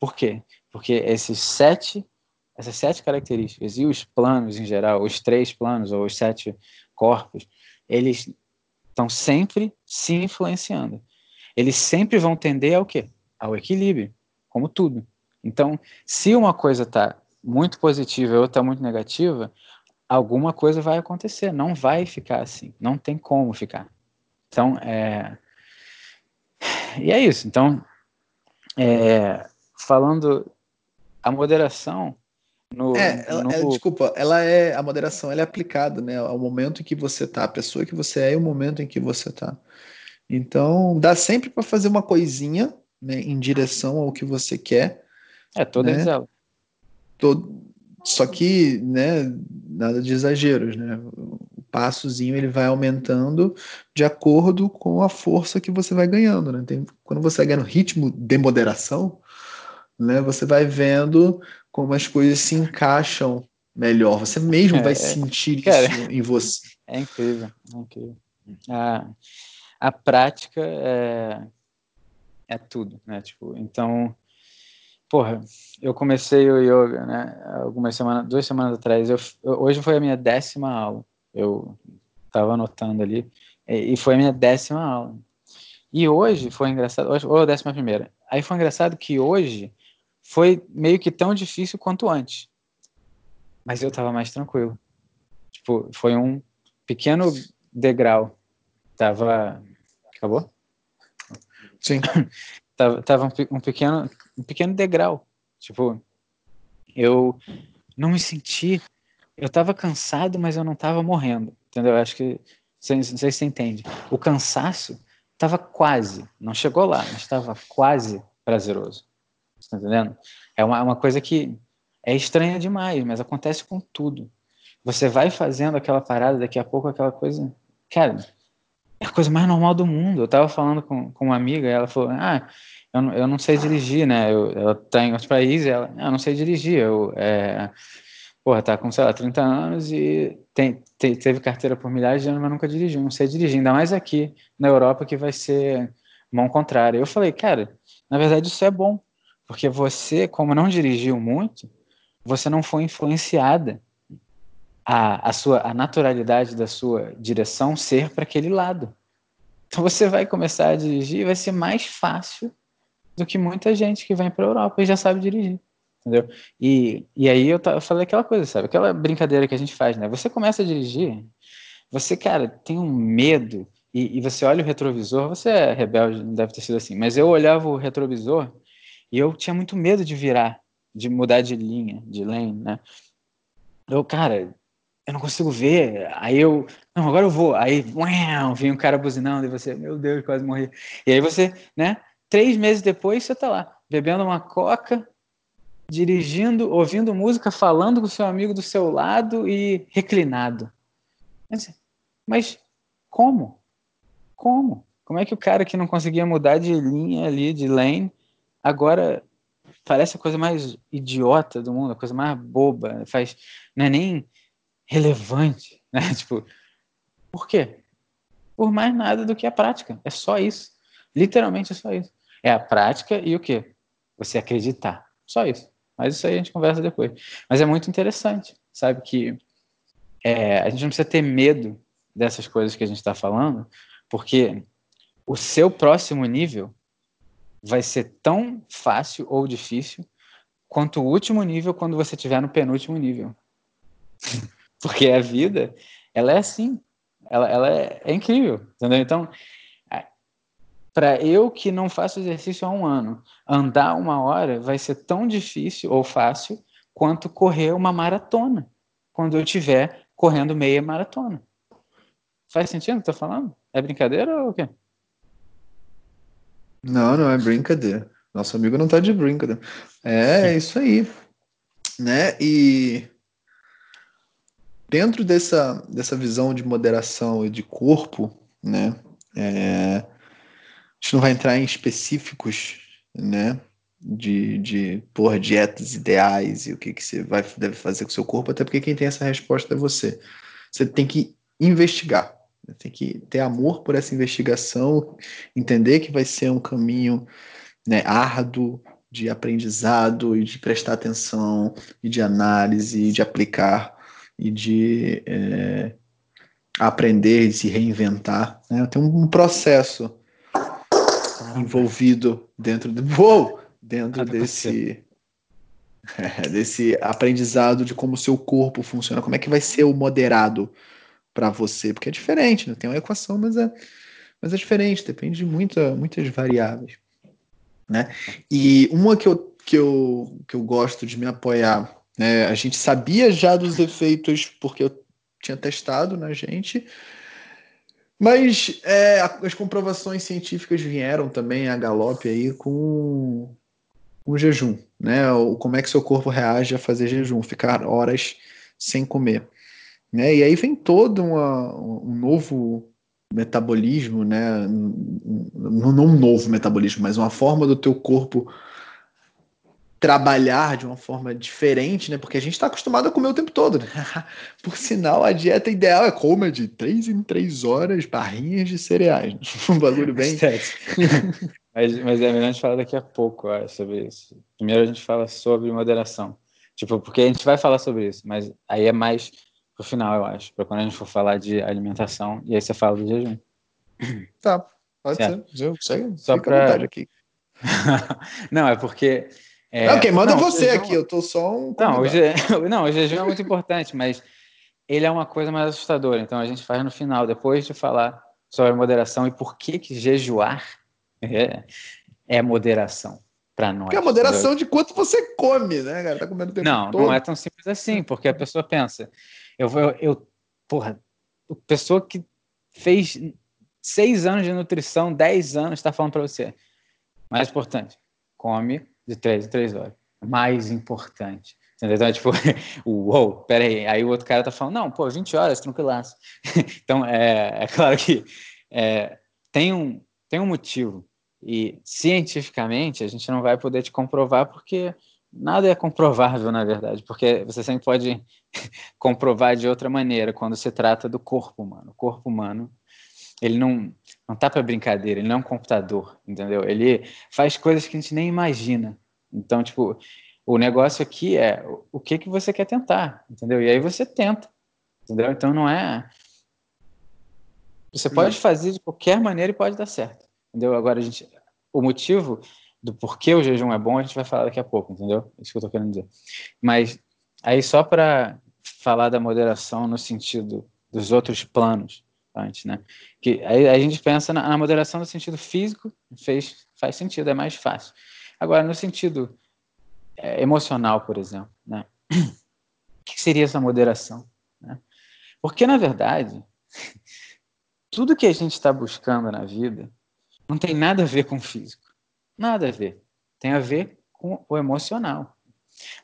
B: Por quê? Porque esses sete, essas sete características e os planos em geral, os três planos ou os sete corpos, eles estão sempre se influenciando. Eles sempre vão tender ao quê? Ao equilíbrio, como tudo. Então, se uma coisa está muito positiva e outra está muito negativa, alguma coisa vai acontecer. Não vai ficar assim. Não tem como ficar. Então, é. E é isso. Então, é... falando a moderação. No,
A: é, ela, no... Ela, desculpa, ela é a moderação, ela é aplicada, né, ao momento em que você tá, a pessoa que você é e o momento em que você tá. Então, dá sempre para fazer uma coisinha, né, em direção ao que você quer,
B: é, toda né? ela.
A: Todo... Só que, né, nada de exageros, né? O passozinho ele vai aumentando de acordo com a força que você vai ganhando, né? Tem, quando você ganha no ritmo de moderação, né, você vai vendo como as coisas se encaixam melhor. Você mesmo é, vai sentir cara, isso em você.
B: É incrível, é incrível. A, a prática é, é tudo, né? Tipo, então Porra, eu comecei o yoga, né? Algumas semanas, duas semanas atrás. Eu, hoje foi a minha décima aula. Eu estava anotando ali e foi a minha décima aula. E hoje foi engraçado, hoje, ou a décima primeira. Aí foi engraçado que hoje foi meio que tão difícil quanto antes. Mas eu tava mais tranquilo. Tipo, foi um pequeno degrau. Tava. Acabou?
A: Sim.
B: tava, tava um, um, pequeno, um pequeno degrau. Tipo, eu não me senti. Eu tava cansado, mas eu não tava morrendo. Entendeu? Eu acho que. Não sei se você entende. O cansaço tava quase. Não chegou lá, mas estava quase prazeroso. Tá entendendo? É uma, uma coisa que é estranha demais, mas acontece com tudo. Você vai fazendo aquela parada, daqui a pouco aquela coisa. Cara, é a coisa mais normal do mundo. Eu tava falando com, com uma amiga, ela falou: Ah, eu não, eu não sei dirigir, né? Eu, ela tá em outro país, ela, ah, eu não sei dirigir. Eu, é, porra, tá com, sei lá, 30 anos e tem, teve carteira por milhares de anos, mas nunca dirigiu, não sei dirigir. Ainda mais aqui na Europa, que vai ser mão contrária. Eu falei, cara, na verdade isso é bom, porque você, como não dirigiu muito, você não foi influenciada a, a, sua, a naturalidade da sua direção ser para aquele lado. Então você vai começar a dirigir, vai ser mais fácil do que muita gente que vem para a Europa e já sabe dirigir. Entendeu? E, e aí eu, eu falei aquela coisa, sabe? Aquela brincadeira que a gente faz, né? Você começa a dirigir, você, cara, tem um medo e, e, você olha o retrovisor, você é rebelde, não deve ter sido assim, mas eu olhava o retrovisor e eu tinha muito medo de virar, de mudar de linha, de lane, né? Eu, cara, eu não consigo ver. Aí eu, não, agora eu vou. Aí, uau, vem um cara buzinando e você, meu Deus, quase morri. E aí você, né? Três meses depois você tá lá, bebendo uma coca, dirigindo, ouvindo música, falando com seu amigo do seu lado e reclinado. Mas como? Como? Como é que o cara que não conseguia mudar de linha ali, de lane, agora parece a coisa mais idiota do mundo, a coisa mais boba, faz, não é nem relevante, né? Tipo, por quê? Por mais nada do que a prática. É só isso. Literalmente é só isso. É a prática e o quê? Você acreditar. Só isso. Mas isso aí a gente conversa depois. Mas é muito interessante, sabe? Que é, a gente não precisa ter medo dessas coisas que a gente está falando, porque o seu próximo nível vai ser tão fácil ou difícil quanto o último nível quando você estiver no penúltimo nível. Porque a vida, ela é assim. Ela, ela é, é incrível, entendeu? Então, para eu que não faço exercício há um ano, andar uma hora vai ser tão difícil ou fácil quanto correr uma maratona, quando eu estiver correndo meia maratona. Faz sentido o que eu tô falando? É brincadeira ou o quê?
A: Não, não é brincadeira. Nosso amigo não tá de brincadeira. É, é isso aí. Né? E dentro dessa, dessa visão de moderação e de corpo, né, é, a gente não vai entrar em específicos, né, de, de porra, dietas ideais e o que, que você vai, deve fazer com o seu corpo, até porque quem tem essa resposta é você. Você tem que investigar, Tem que ter amor por essa investigação, entender que vai ser um caminho né, árduo de aprendizado e de prestar atenção e de análise e de aplicar e de é, aprender e se reinventar. Né? Tem um processo envolvido dentro de uou, dentro desse é, desse aprendizado de como o seu corpo funciona, como é que vai ser o moderado para você, porque é diferente, né? tem uma equação, mas é, mas é diferente, depende de muita, muitas variáveis. Né? E uma que eu, que, eu, que eu gosto de me apoiar, né? a gente sabia já dos efeitos, porque eu tinha testado na gente, mas é, as comprovações científicas vieram também a galope aí com o jejum, né? O, como é que seu corpo reage a fazer jejum, ficar horas sem comer. Né? E aí vem todo uma, um novo metabolismo, né? Não, não um novo metabolismo, mas uma forma do teu corpo trabalhar de uma forma diferente, né? Porque a gente está acostumado a comer o tempo todo. Né? Por sinal, a dieta ideal é comer de três em três horas barrinhas de cereais. Né? Um bagulho bem.
B: mas, mas é melhor a gente falar daqui a pouco sobre isso. Primeiro a gente fala sobre moderação. Tipo, porque a gente vai falar sobre isso, mas aí é mais pro final, eu acho, para quando a gente for falar de alimentação, e aí você fala do jejum.
A: Tá, pode certo. ser. Segue, Só para aqui.
B: Não, é porque
A: é, não, quem manda não, é você jejum... aqui, eu tô só um.
B: Não o, je... não, o jejum é muito importante, mas ele é uma coisa mais assustadora. Então a gente faz no final, depois de falar sobre moderação e por que, que jejuar é, é moderação para nós. Porque
A: é a moderação entendeu? de quanto você come, né, cara? Tá comendo o tempo
B: não,
A: todo.
B: não é tão simples assim, porque a pessoa pensa, eu vou, eu, porra, pessoa que fez seis anos de nutrição, dez anos, está falando para você. Mais importante, come de três em três horas. Mais importante. Entendeu? Então, é tipo, uou, peraí. Aí o outro cara tá falando, não, pô, 20 horas, tranquilaço. então, é, é claro que é, tem, um, tem um motivo. E cientificamente a gente não vai poder te comprovar porque nada é comprovável, na verdade, porque você sempre pode comprovar de outra maneira quando se trata do corpo humano. O corpo humano, ele não, não tá para brincadeira, ele não é um computador, entendeu? Ele faz coisas que a gente nem imagina. Então, tipo, o negócio aqui é o que que você quer tentar, entendeu? E aí você tenta, entendeu? Então não é você pode fazer de qualquer maneira e pode dar certo, entendeu? Agora a gente o motivo do porquê o jejum é bom a gente vai falar daqui a pouco, entendeu? É isso que eu tô querendo dizer. Mas aí só para falar da moderação no sentido dos outros planos, antes, né? Que aí a gente pensa na, na, moderação no sentido físico, fez, faz sentido, é mais fácil. Agora, no sentido é, emocional, por exemplo, né? O que seria essa moderação? Né? Porque, na verdade, tudo que a gente está buscando na vida não tem nada a ver com o físico. Nada a ver. Tem a ver com o emocional.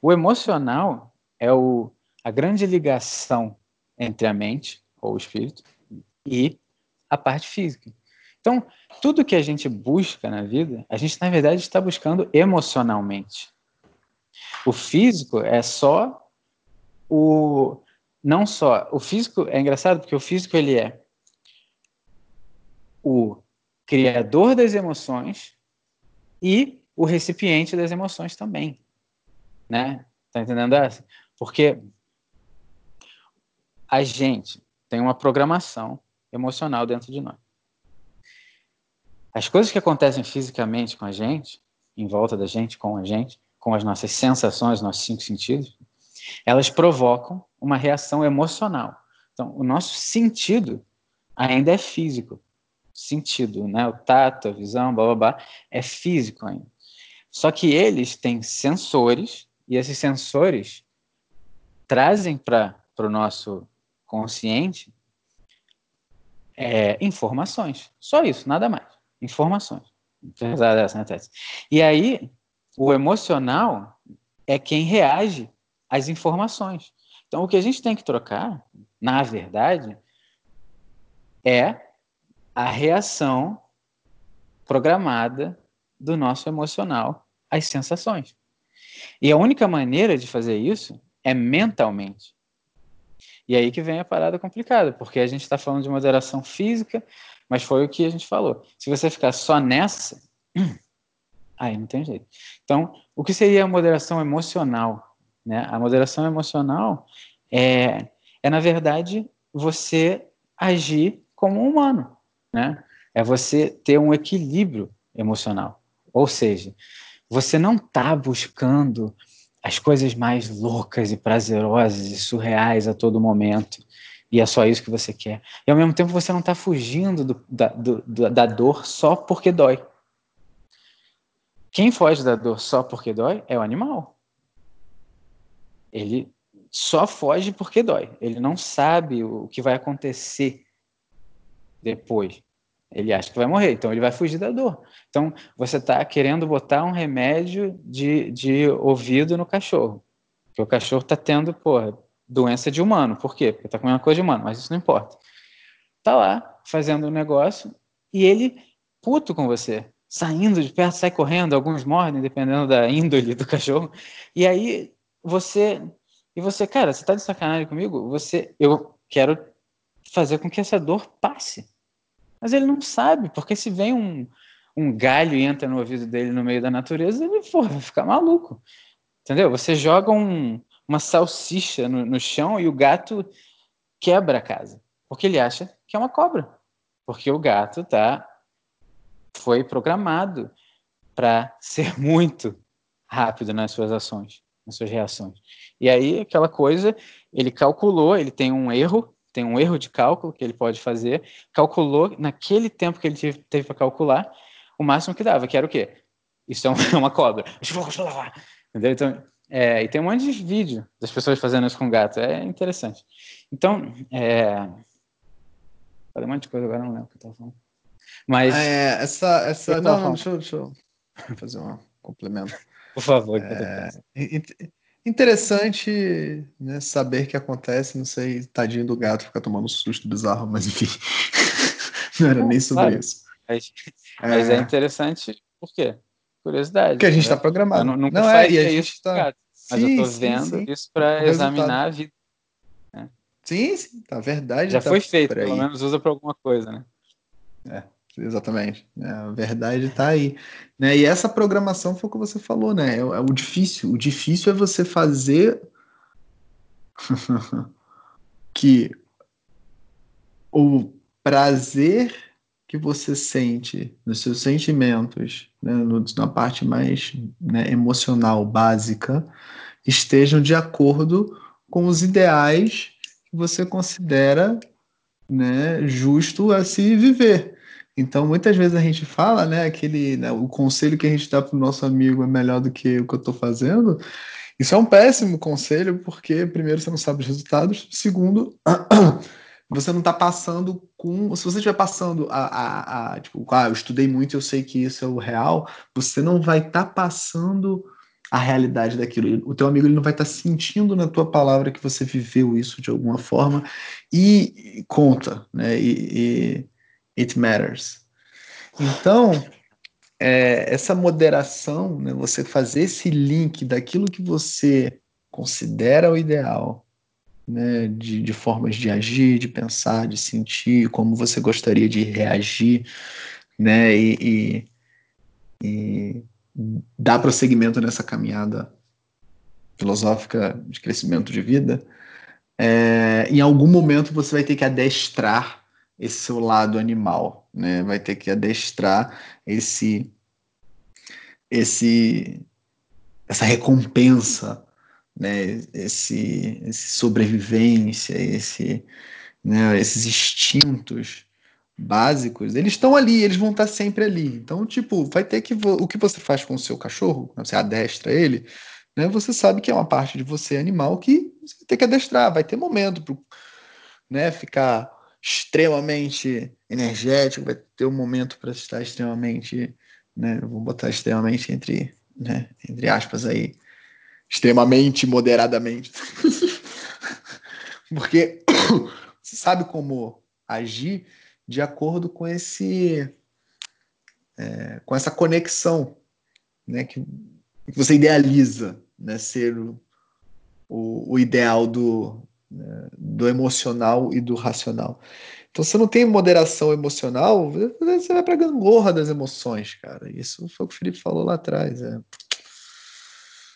B: O emocional é o, a grande ligação entre a mente, ou o espírito, e a parte física. Então, tudo que a gente busca na vida, a gente na verdade está buscando emocionalmente. O físico é só o não só o físico é engraçado porque o físico ele é o criador das emoções e o recipiente das emoções também, né? Tá entendendo essa? Porque a gente tem uma programação emocional dentro de nós. As coisas que acontecem fisicamente com a gente, em volta da gente, com a gente, com as nossas sensações, nossos cinco sentidos, elas provocam uma reação emocional. Então, o nosso sentido ainda é físico. Sentido, né? O tato, a visão, blá blá blá, é físico ainda. Só que eles têm sensores, e esses sensores trazem para o nosso consciente é, informações. Só isso, nada mais. Informações. E aí, o emocional é quem reage às informações. Então, o que a gente tem que trocar, na verdade, é a reação programada do nosso emocional às sensações. E a única maneira de fazer isso é mentalmente. E aí que vem a parada complicada, porque a gente está falando de moderação física, mas foi o que a gente falou. Se você ficar só nessa, aí não tem jeito. Então, o que seria a moderação emocional? Né? A moderação emocional é, é, na verdade, você agir como um humano. Né? É você ter um equilíbrio emocional. Ou seja, você não está buscando as coisas mais loucas e prazerosas e surreais a todo momento. E é só isso que você quer. E ao mesmo tempo você não está fugindo do, da, do, da dor só porque dói. Quem foge da dor só porque dói é o animal. Ele só foge porque dói. Ele não sabe o que vai acontecer depois. Ele acha que vai morrer, então ele vai fugir da dor. Então, você está querendo botar um remédio de, de ouvido no cachorro. Porque o cachorro está tendo, porra, doença de humano. Por quê? Porque está comendo coisa de humano, mas isso não importa. Está lá, fazendo um negócio, e ele, puto com você, saindo de perto, sai correndo, alguns mordem, dependendo da índole do cachorro. E aí, você... E você, cara, você está de sacanagem comigo? Você, eu quero fazer com que essa dor passe. Mas ele não sabe, porque se vem um, um galho e entra no ouvido dele no meio da natureza, ele vai ficar maluco. Entendeu? Você joga um, uma salsicha no, no chão e o gato quebra a casa. Porque ele acha que é uma cobra. Porque o gato tá foi programado para ser muito rápido nas suas ações, nas suas reações. E aí aquela coisa, ele calculou, ele tem um erro tem um erro de cálculo que ele pode fazer, calculou naquele tempo que ele teve para calcular o máximo que dava, que era o quê? Isso é uma cobra. Entendeu? Então, é, e tem um monte de vídeo das pessoas fazendo isso com gato, é interessante. Então, é... falei um monte de coisa agora, não lembro o que eu estava falando. Mas.
A: É, essa. essa... Não, não, deixa eu, deixa eu fazer um complemento.
B: Por favor.
A: É, Interessante né, saber que acontece, não sei, tadinho do gato ficar tomando um susto bizarro, mas enfim, não era nem sobre claro. isso.
B: Mas, mas é... é... interessante, por quê? Curiosidade.
A: Porque a gente está né? programado.
B: Eu nunca não é, e a gente está. Mas sim, eu estou vendo sim, isso para examinar a vida.
A: Né? Sim, sim, tá verdade.
B: Já
A: tá
B: foi feito, pelo menos usa para alguma coisa, né?
A: É. Exatamente. É, a verdade está aí. Né? E essa programação foi o que você falou, né? É, é o difícil. O difícil é você fazer que o prazer que você sente nos seus sentimentos, né, na parte mais né, emocional, básica, estejam de acordo com os ideais que você considera né, justo a se viver. Então, muitas vezes a gente fala, né, aquele, né, o conselho que a gente dá para o nosso amigo é melhor do que o que eu estou fazendo. Isso é um péssimo conselho, porque, primeiro, você não sabe os resultados, segundo, você não está passando com. Se você estiver passando a, a, a, Tipo, ah, eu estudei muito, eu sei que isso é o real, você não vai estar tá passando a realidade daquilo. O teu amigo ele não vai estar tá sentindo na tua palavra que você viveu isso de alguma forma e, e conta, né? E, e it matters. Então, é, essa moderação, né, você fazer esse link daquilo que você considera o ideal, né, de, de formas de agir, de pensar, de sentir, como você gostaria de reagir, né, e, e, e dar prosseguimento nessa caminhada filosófica de crescimento de vida, é, em algum momento você vai ter que adestrar esse seu lado animal, né? Vai ter que adestrar esse esse essa recompensa, né? Esse, esse sobrevivência, esse né? esses instintos básicos, eles estão ali, eles vão estar sempre ali. Então, tipo, vai ter que o que você faz com o seu cachorro, você adestra ele, né? Você sabe que é uma parte de você animal que você ter que adestrar, vai ter momento para né, ficar extremamente energético, vai ter um momento para estar extremamente, né, vou botar extremamente entre, né, entre aspas aí, extremamente moderadamente. Porque você sabe como agir de acordo com esse é, com essa conexão né, que, que você idealiza né, ser o, o, o ideal do, né, do emocional e do racional. Então, se não tem moderação emocional, você vai para a gangorra das emoções, cara. Isso foi o que o Felipe falou lá atrás. É.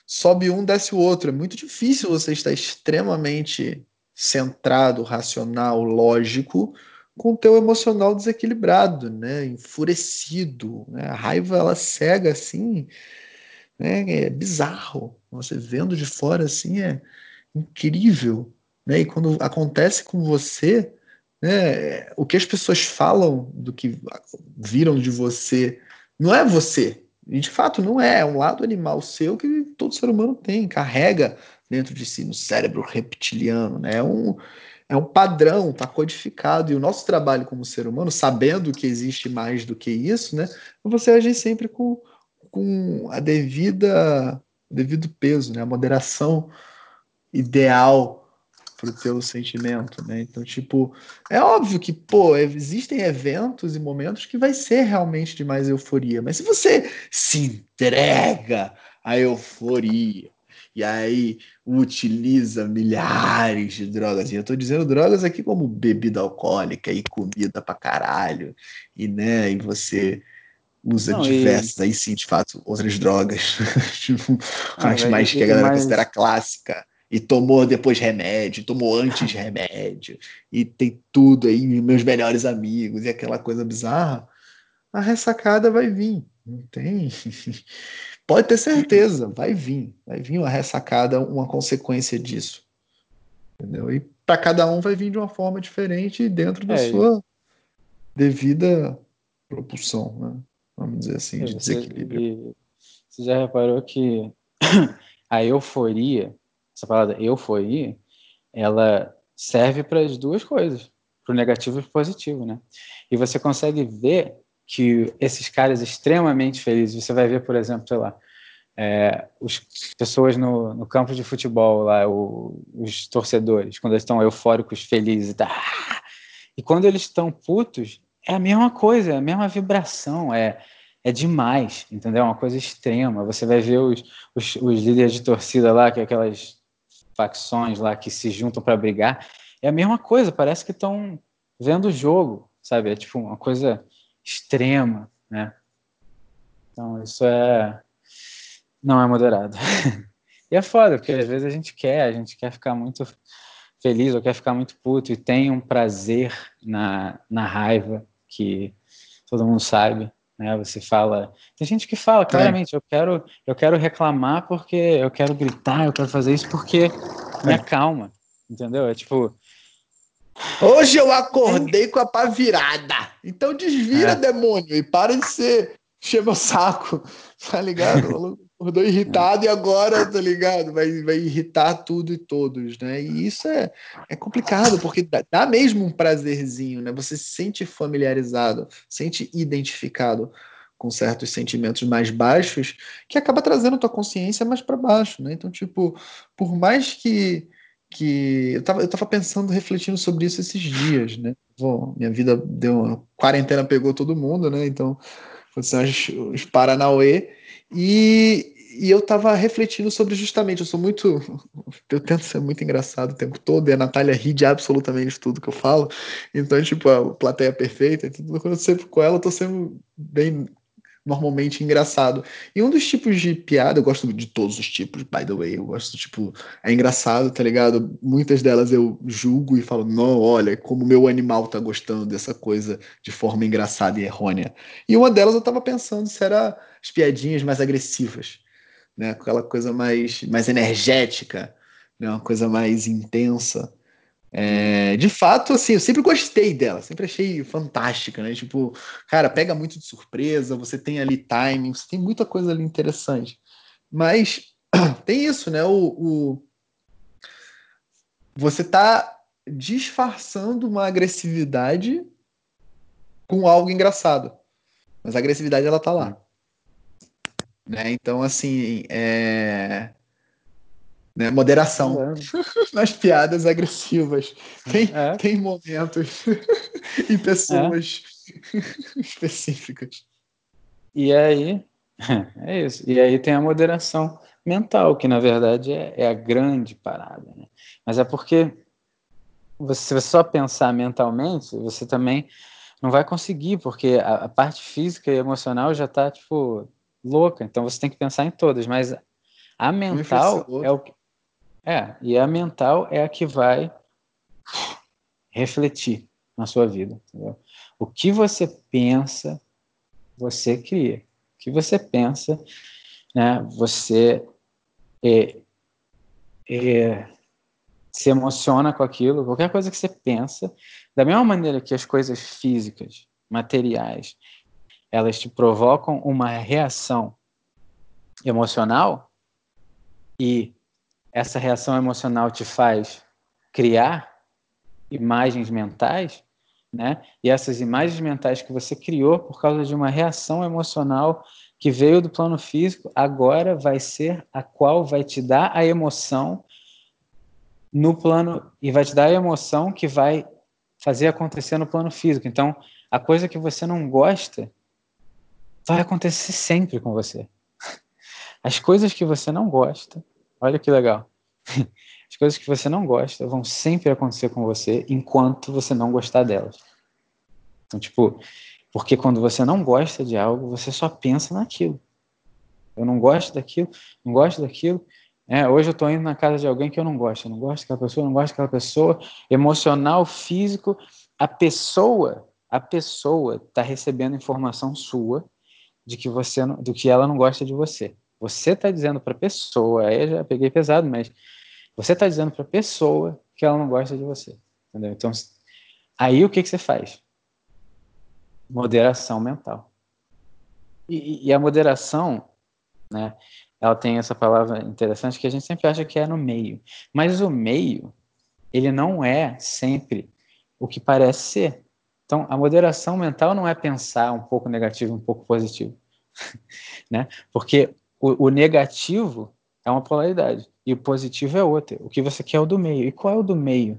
A: Sobe um, desce o outro. É muito difícil você estar extremamente centrado, racional, lógico, com o teu emocional desequilibrado, né? enfurecido. Né? A raiva, ela cega assim, né? é bizarro. Você vendo de fora assim é incrível. Né? E quando acontece com você, né, o que as pessoas falam do que viram de você não é você. E de fato não é, é um lado animal seu que todo ser humano tem, carrega dentro de si, no cérebro reptiliano. Né? É, um, é um padrão, está codificado. E o nosso trabalho como ser humano, sabendo que existe mais do que isso, né, é você agir sempre com, com a devida devido peso, né, a moderação ideal pro teu sentimento, né? Então, tipo, é óbvio que, pô, existem eventos e momentos que vai ser realmente de mais euforia, mas se você se entrega à euforia e aí utiliza milhares de drogas, e eu tô dizendo drogas aqui como bebida alcoólica e comida pra caralho, e né, e você usa Não, diversas, e... aí sim, de fato, outras drogas, tipo, ah, mais que a galera mais... considera clássica e tomou depois remédio, tomou antes remédio, e tem tudo aí, meus melhores amigos, e aquela coisa bizarra, a ressacada vai vir. Não tem. Pode ter certeza, vai vir. Vai vir uma ressacada, uma consequência disso. Entendeu? E para cada um vai vir de uma forma diferente dentro da é, sua devida propulsão, né? Vamos dizer assim, de desequilíbrio.
B: Você já reparou que a euforia essa palavra euforia, ela serve para as duas coisas, para o negativo e para o positivo, né? E você consegue ver que esses caras extremamente felizes, você vai ver, por exemplo, sei lá, é, os pessoas no, no campo de futebol lá, o, os torcedores, quando eles estão eufóricos, felizes, tá, e quando eles estão putos, é a mesma coisa, é a mesma vibração, é é demais, entendeu? É uma coisa extrema. Você vai ver os, os, os líderes de torcida lá, que é aquelas facções lá que se juntam para brigar, é a mesma coisa, parece que estão vendo o jogo, sabe? É tipo uma coisa extrema, né? Então, isso é não é moderado. e é foda, porque às vezes a gente quer, a gente quer ficar muito feliz ou quer ficar muito puto e tem um prazer na, na raiva que todo mundo sabe né? Você fala, tem gente que fala é. claramente, é. eu quero, eu quero reclamar porque eu quero gritar, eu quero fazer isso porque me é. acalma, entendeu? É tipo,
A: Hoje eu acordei com a pá virada. Então desvira, é. demônio, e para de ser encher meu saco, tá ligado? Acordou irritado e agora, tá ligado? Vai, vai irritar tudo e todos, né? E isso é, é complicado, porque dá, dá mesmo um prazerzinho, né? Você se sente familiarizado, sente identificado com certos sentimentos mais baixos, que acaba trazendo tua consciência mais para baixo, né? Então, tipo, por mais que que eu tava, eu tava pensando, refletindo sobre isso esses dias, né? Bom, minha vida deu uma quarentena pegou todo mundo, né? Então, aconteceu os, os Paranauê e, e eu tava refletindo sobre justamente, eu sou muito. Eu tento ser muito engraçado o tempo todo, e a Natália ri de absolutamente tudo que eu falo. Então, tipo, a plateia perfeita, e tudo quando eu sempre com ela, eu tô sendo bem normalmente engraçado. E um dos tipos de piada, eu gosto de todos os tipos, by the way, eu gosto, tipo, é engraçado, tá ligado? Muitas delas eu julgo e falo, não, olha, como meu animal tá gostando dessa coisa de forma engraçada e errônea. E uma delas eu tava pensando se era as piadinhas mais agressivas, né? Aquela coisa mais, mais energética, né? Uma coisa mais intensa. É, de fato, assim, eu sempre gostei dela, sempre achei fantástica, né? Tipo, cara, pega muito de surpresa, você tem ali timing, você tem muita coisa ali interessante. Mas tem isso, né? O, o, você tá disfarçando uma agressividade com algo engraçado. Mas a agressividade, ela tá lá. Né? Então, assim, é né? Moderação nas piadas agressivas. Tem, é. tem momentos e pessoas é. específicas.
B: E aí, é isso. E aí tem a moderação mental, que na verdade é, é a grande parada. Né? Mas é porque você, se você só pensar mentalmente, você também não vai conseguir, porque a, a parte física e emocional já está tipo louca. Então você tem que pensar em todas, mas a mental é o que é, e a mental é a que vai refletir na sua vida. Entendeu? O que você pensa, você cria. O que você pensa, né, você é, é, se emociona com aquilo, qualquer coisa que você pensa, da mesma maneira que as coisas físicas, materiais, elas te provocam uma reação emocional e essa reação emocional te faz criar imagens mentais, né? E essas imagens mentais que você criou por causa de uma reação emocional que veio do plano físico, agora vai ser a qual vai te dar a emoção no plano e vai te dar a emoção que vai fazer acontecer no plano físico. Então, a coisa que você não gosta vai acontecer sempre com você. As coisas que você não gosta, olha que legal. As coisas que você não gosta vão sempre acontecer com você enquanto você não gostar delas. Então, tipo, porque quando você não gosta de algo, você só pensa naquilo. Eu não gosto daquilo, não gosto daquilo. É, hoje eu estou indo na casa de alguém que eu não gosto. Eu não gosto daquela pessoa, não gosto daquela pessoa. Emocional, físico. A pessoa, a pessoa está recebendo informação sua de que você, do que ela não gosta de você. Você está dizendo para a pessoa, aí eu já peguei pesado, mas você está dizendo para a pessoa que ela não gosta de você. Entendeu? Então, aí o que, que você faz? Moderação mental. E, e, a moderação, né, ela tem essa palavra interessante que a gente sempre acha que é no meio. Mas o meio, ele não é sempre o que parece ser. Então, a moderação mental não é pensar um pouco negativo, um pouco positivo. né? Porque o, o negativo é uma polaridade e o positivo é outra. O que você quer é o do meio. E qual é o do meio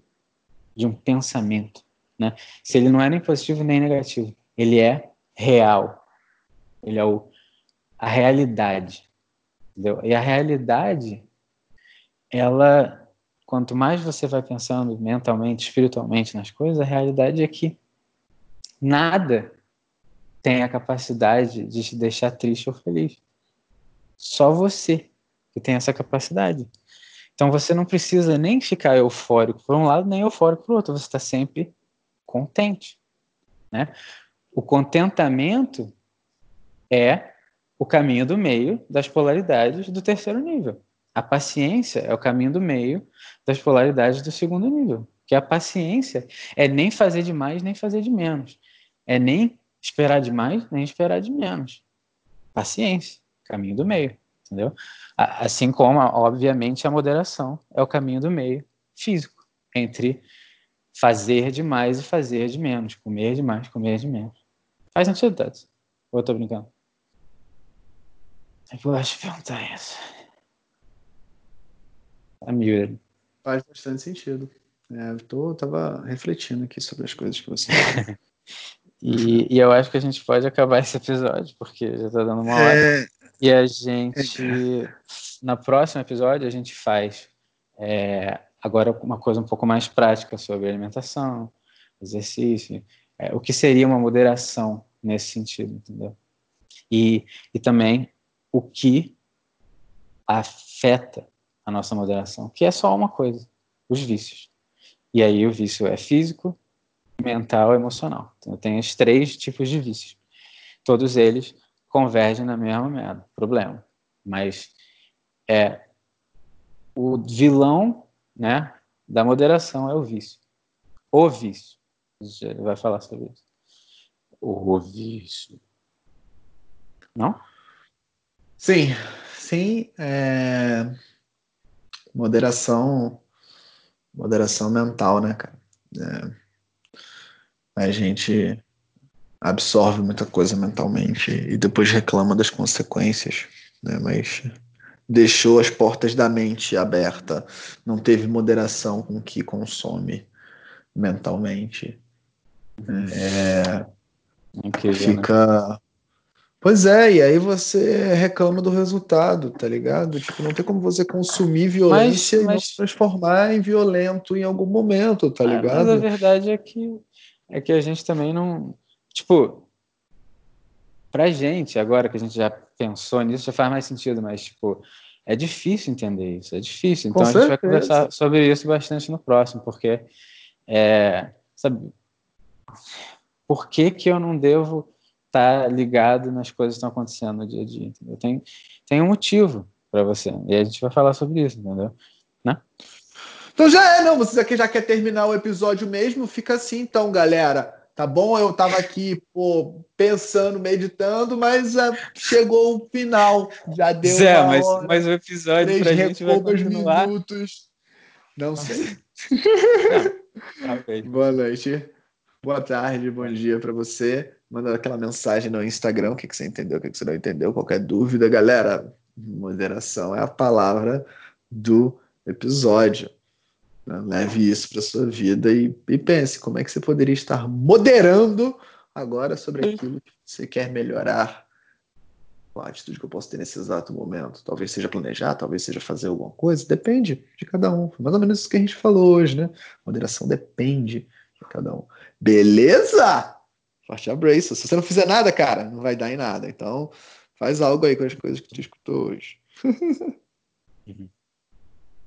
B: de um pensamento? Né? Se ele não é nem positivo nem negativo, ele é real. Ele é o, a realidade. Entendeu? E a realidade, ela, quanto mais você vai pensando mentalmente, espiritualmente nas coisas, a realidade é que nada tem a capacidade de te deixar triste ou feliz. Só você que tem essa capacidade. Então você não precisa nem ficar eufórico por um lado, nem eufórico por outro. Você está sempre contente. Né? O contentamento é o caminho do meio das polaridades do terceiro nível. A paciência é o caminho do meio das polaridades do segundo nível. Que a paciência é nem fazer de mais, nem fazer de menos. É nem esperar de mais, nem esperar de menos. Paciência caminho do meio, entendeu? Assim como, obviamente, a moderação é o caminho do meio físico, entre fazer de mais e fazer de menos, comer de mais, comer de menos. Faz sentido, Tati? Ou eu tô brincando? É eu acho que perguntar isso. Tá muted.
A: Faz bastante sentido. É, eu tô, tava refletindo aqui sobre as coisas que você
B: e, e, eu acho que a gente pode acabar esse episódio, porque já tá dando uma hora. É, e a gente, no próximo episódio, a gente faz é, agora uma coisa um pouco mais prática sobre alimentação, exercício, é, o que seria uma moderação nesse sentido, entendeu? E, e também o que afeta a nossa moderação, que é só uma coisa, os vícios. E aí o vício é físico, mental e emocional. Então tem os três tipos de vícios. Todos eles convergem na mesma merda, problema. Mas é o vilão, né, da moderação é o vício. O vício. Ele vai falar sobre isso. O vício. Não?
A: Sim, sim. É... Moderação, moderação mental, né, cara? É... A gente absorve muita coisa mentalmente e depois reclama das consequências, né? Mas deixou as portas da mente aberta, não teve moderação com o que consome mentalmente. É, Incrível, né? fica né? Pois é, e aí você reclama do resultado, tá ligado? Tipo, não tem como você consumir violência mas, mas... e não se transformar em violento em algum momento, tá ligado?
B: mas a verdade é que é que a gente também não, tipo, pra gente agora que a gente já pensou nisso já faz mais sentido, mas tipo, é difícil entender isso, é difícil. Então Com a gente vai conversar sobre isso bastante no próximo, porque é, sabe, por que que eu não devo estar tá ligado nas coisas que estão acontecendo no dia a dia. Entendeu? Tem, tem um motivo para você. E a gente vai falar sobre isso, entendeu? Né?
A: Então já é, não. Você aqui já quer terminar o episódio mesmo? Fica assim então, galera. Tá bom? Eu tava aqui, pô, pensando, meditando, mas uh, chegou o final. Já deu Zé,
B: mas, hora, mas o episódio pra gente vai continuar. minutos.
A: Não sei. Não, tá Boa noite. Boa tarde, bom dia para você manda aquela mensagem no Instagram, o que, que você entendeu, o que, que você não entendeu, qualquer dúvida, galera, moderação é a palavra do episódio. Né? Leve isso para sua vida e, e pense como é que você poderia estar moderando agora sobre aquilo que você quer melhorar. Qual a atitude que eu posso ter nesse exato momento? Talvez seja planejar, talvez seja fazer alguma coisa, depende de cada um. Foi mais ou menos isso que a gente falou hoje, né? Moderação depende de cada um. Beleza? Forte abraço. Se você não fizer nada, cara, não vai dar em nada. Então, faz algo aí com as coisas que tu escutou hoje. uhum.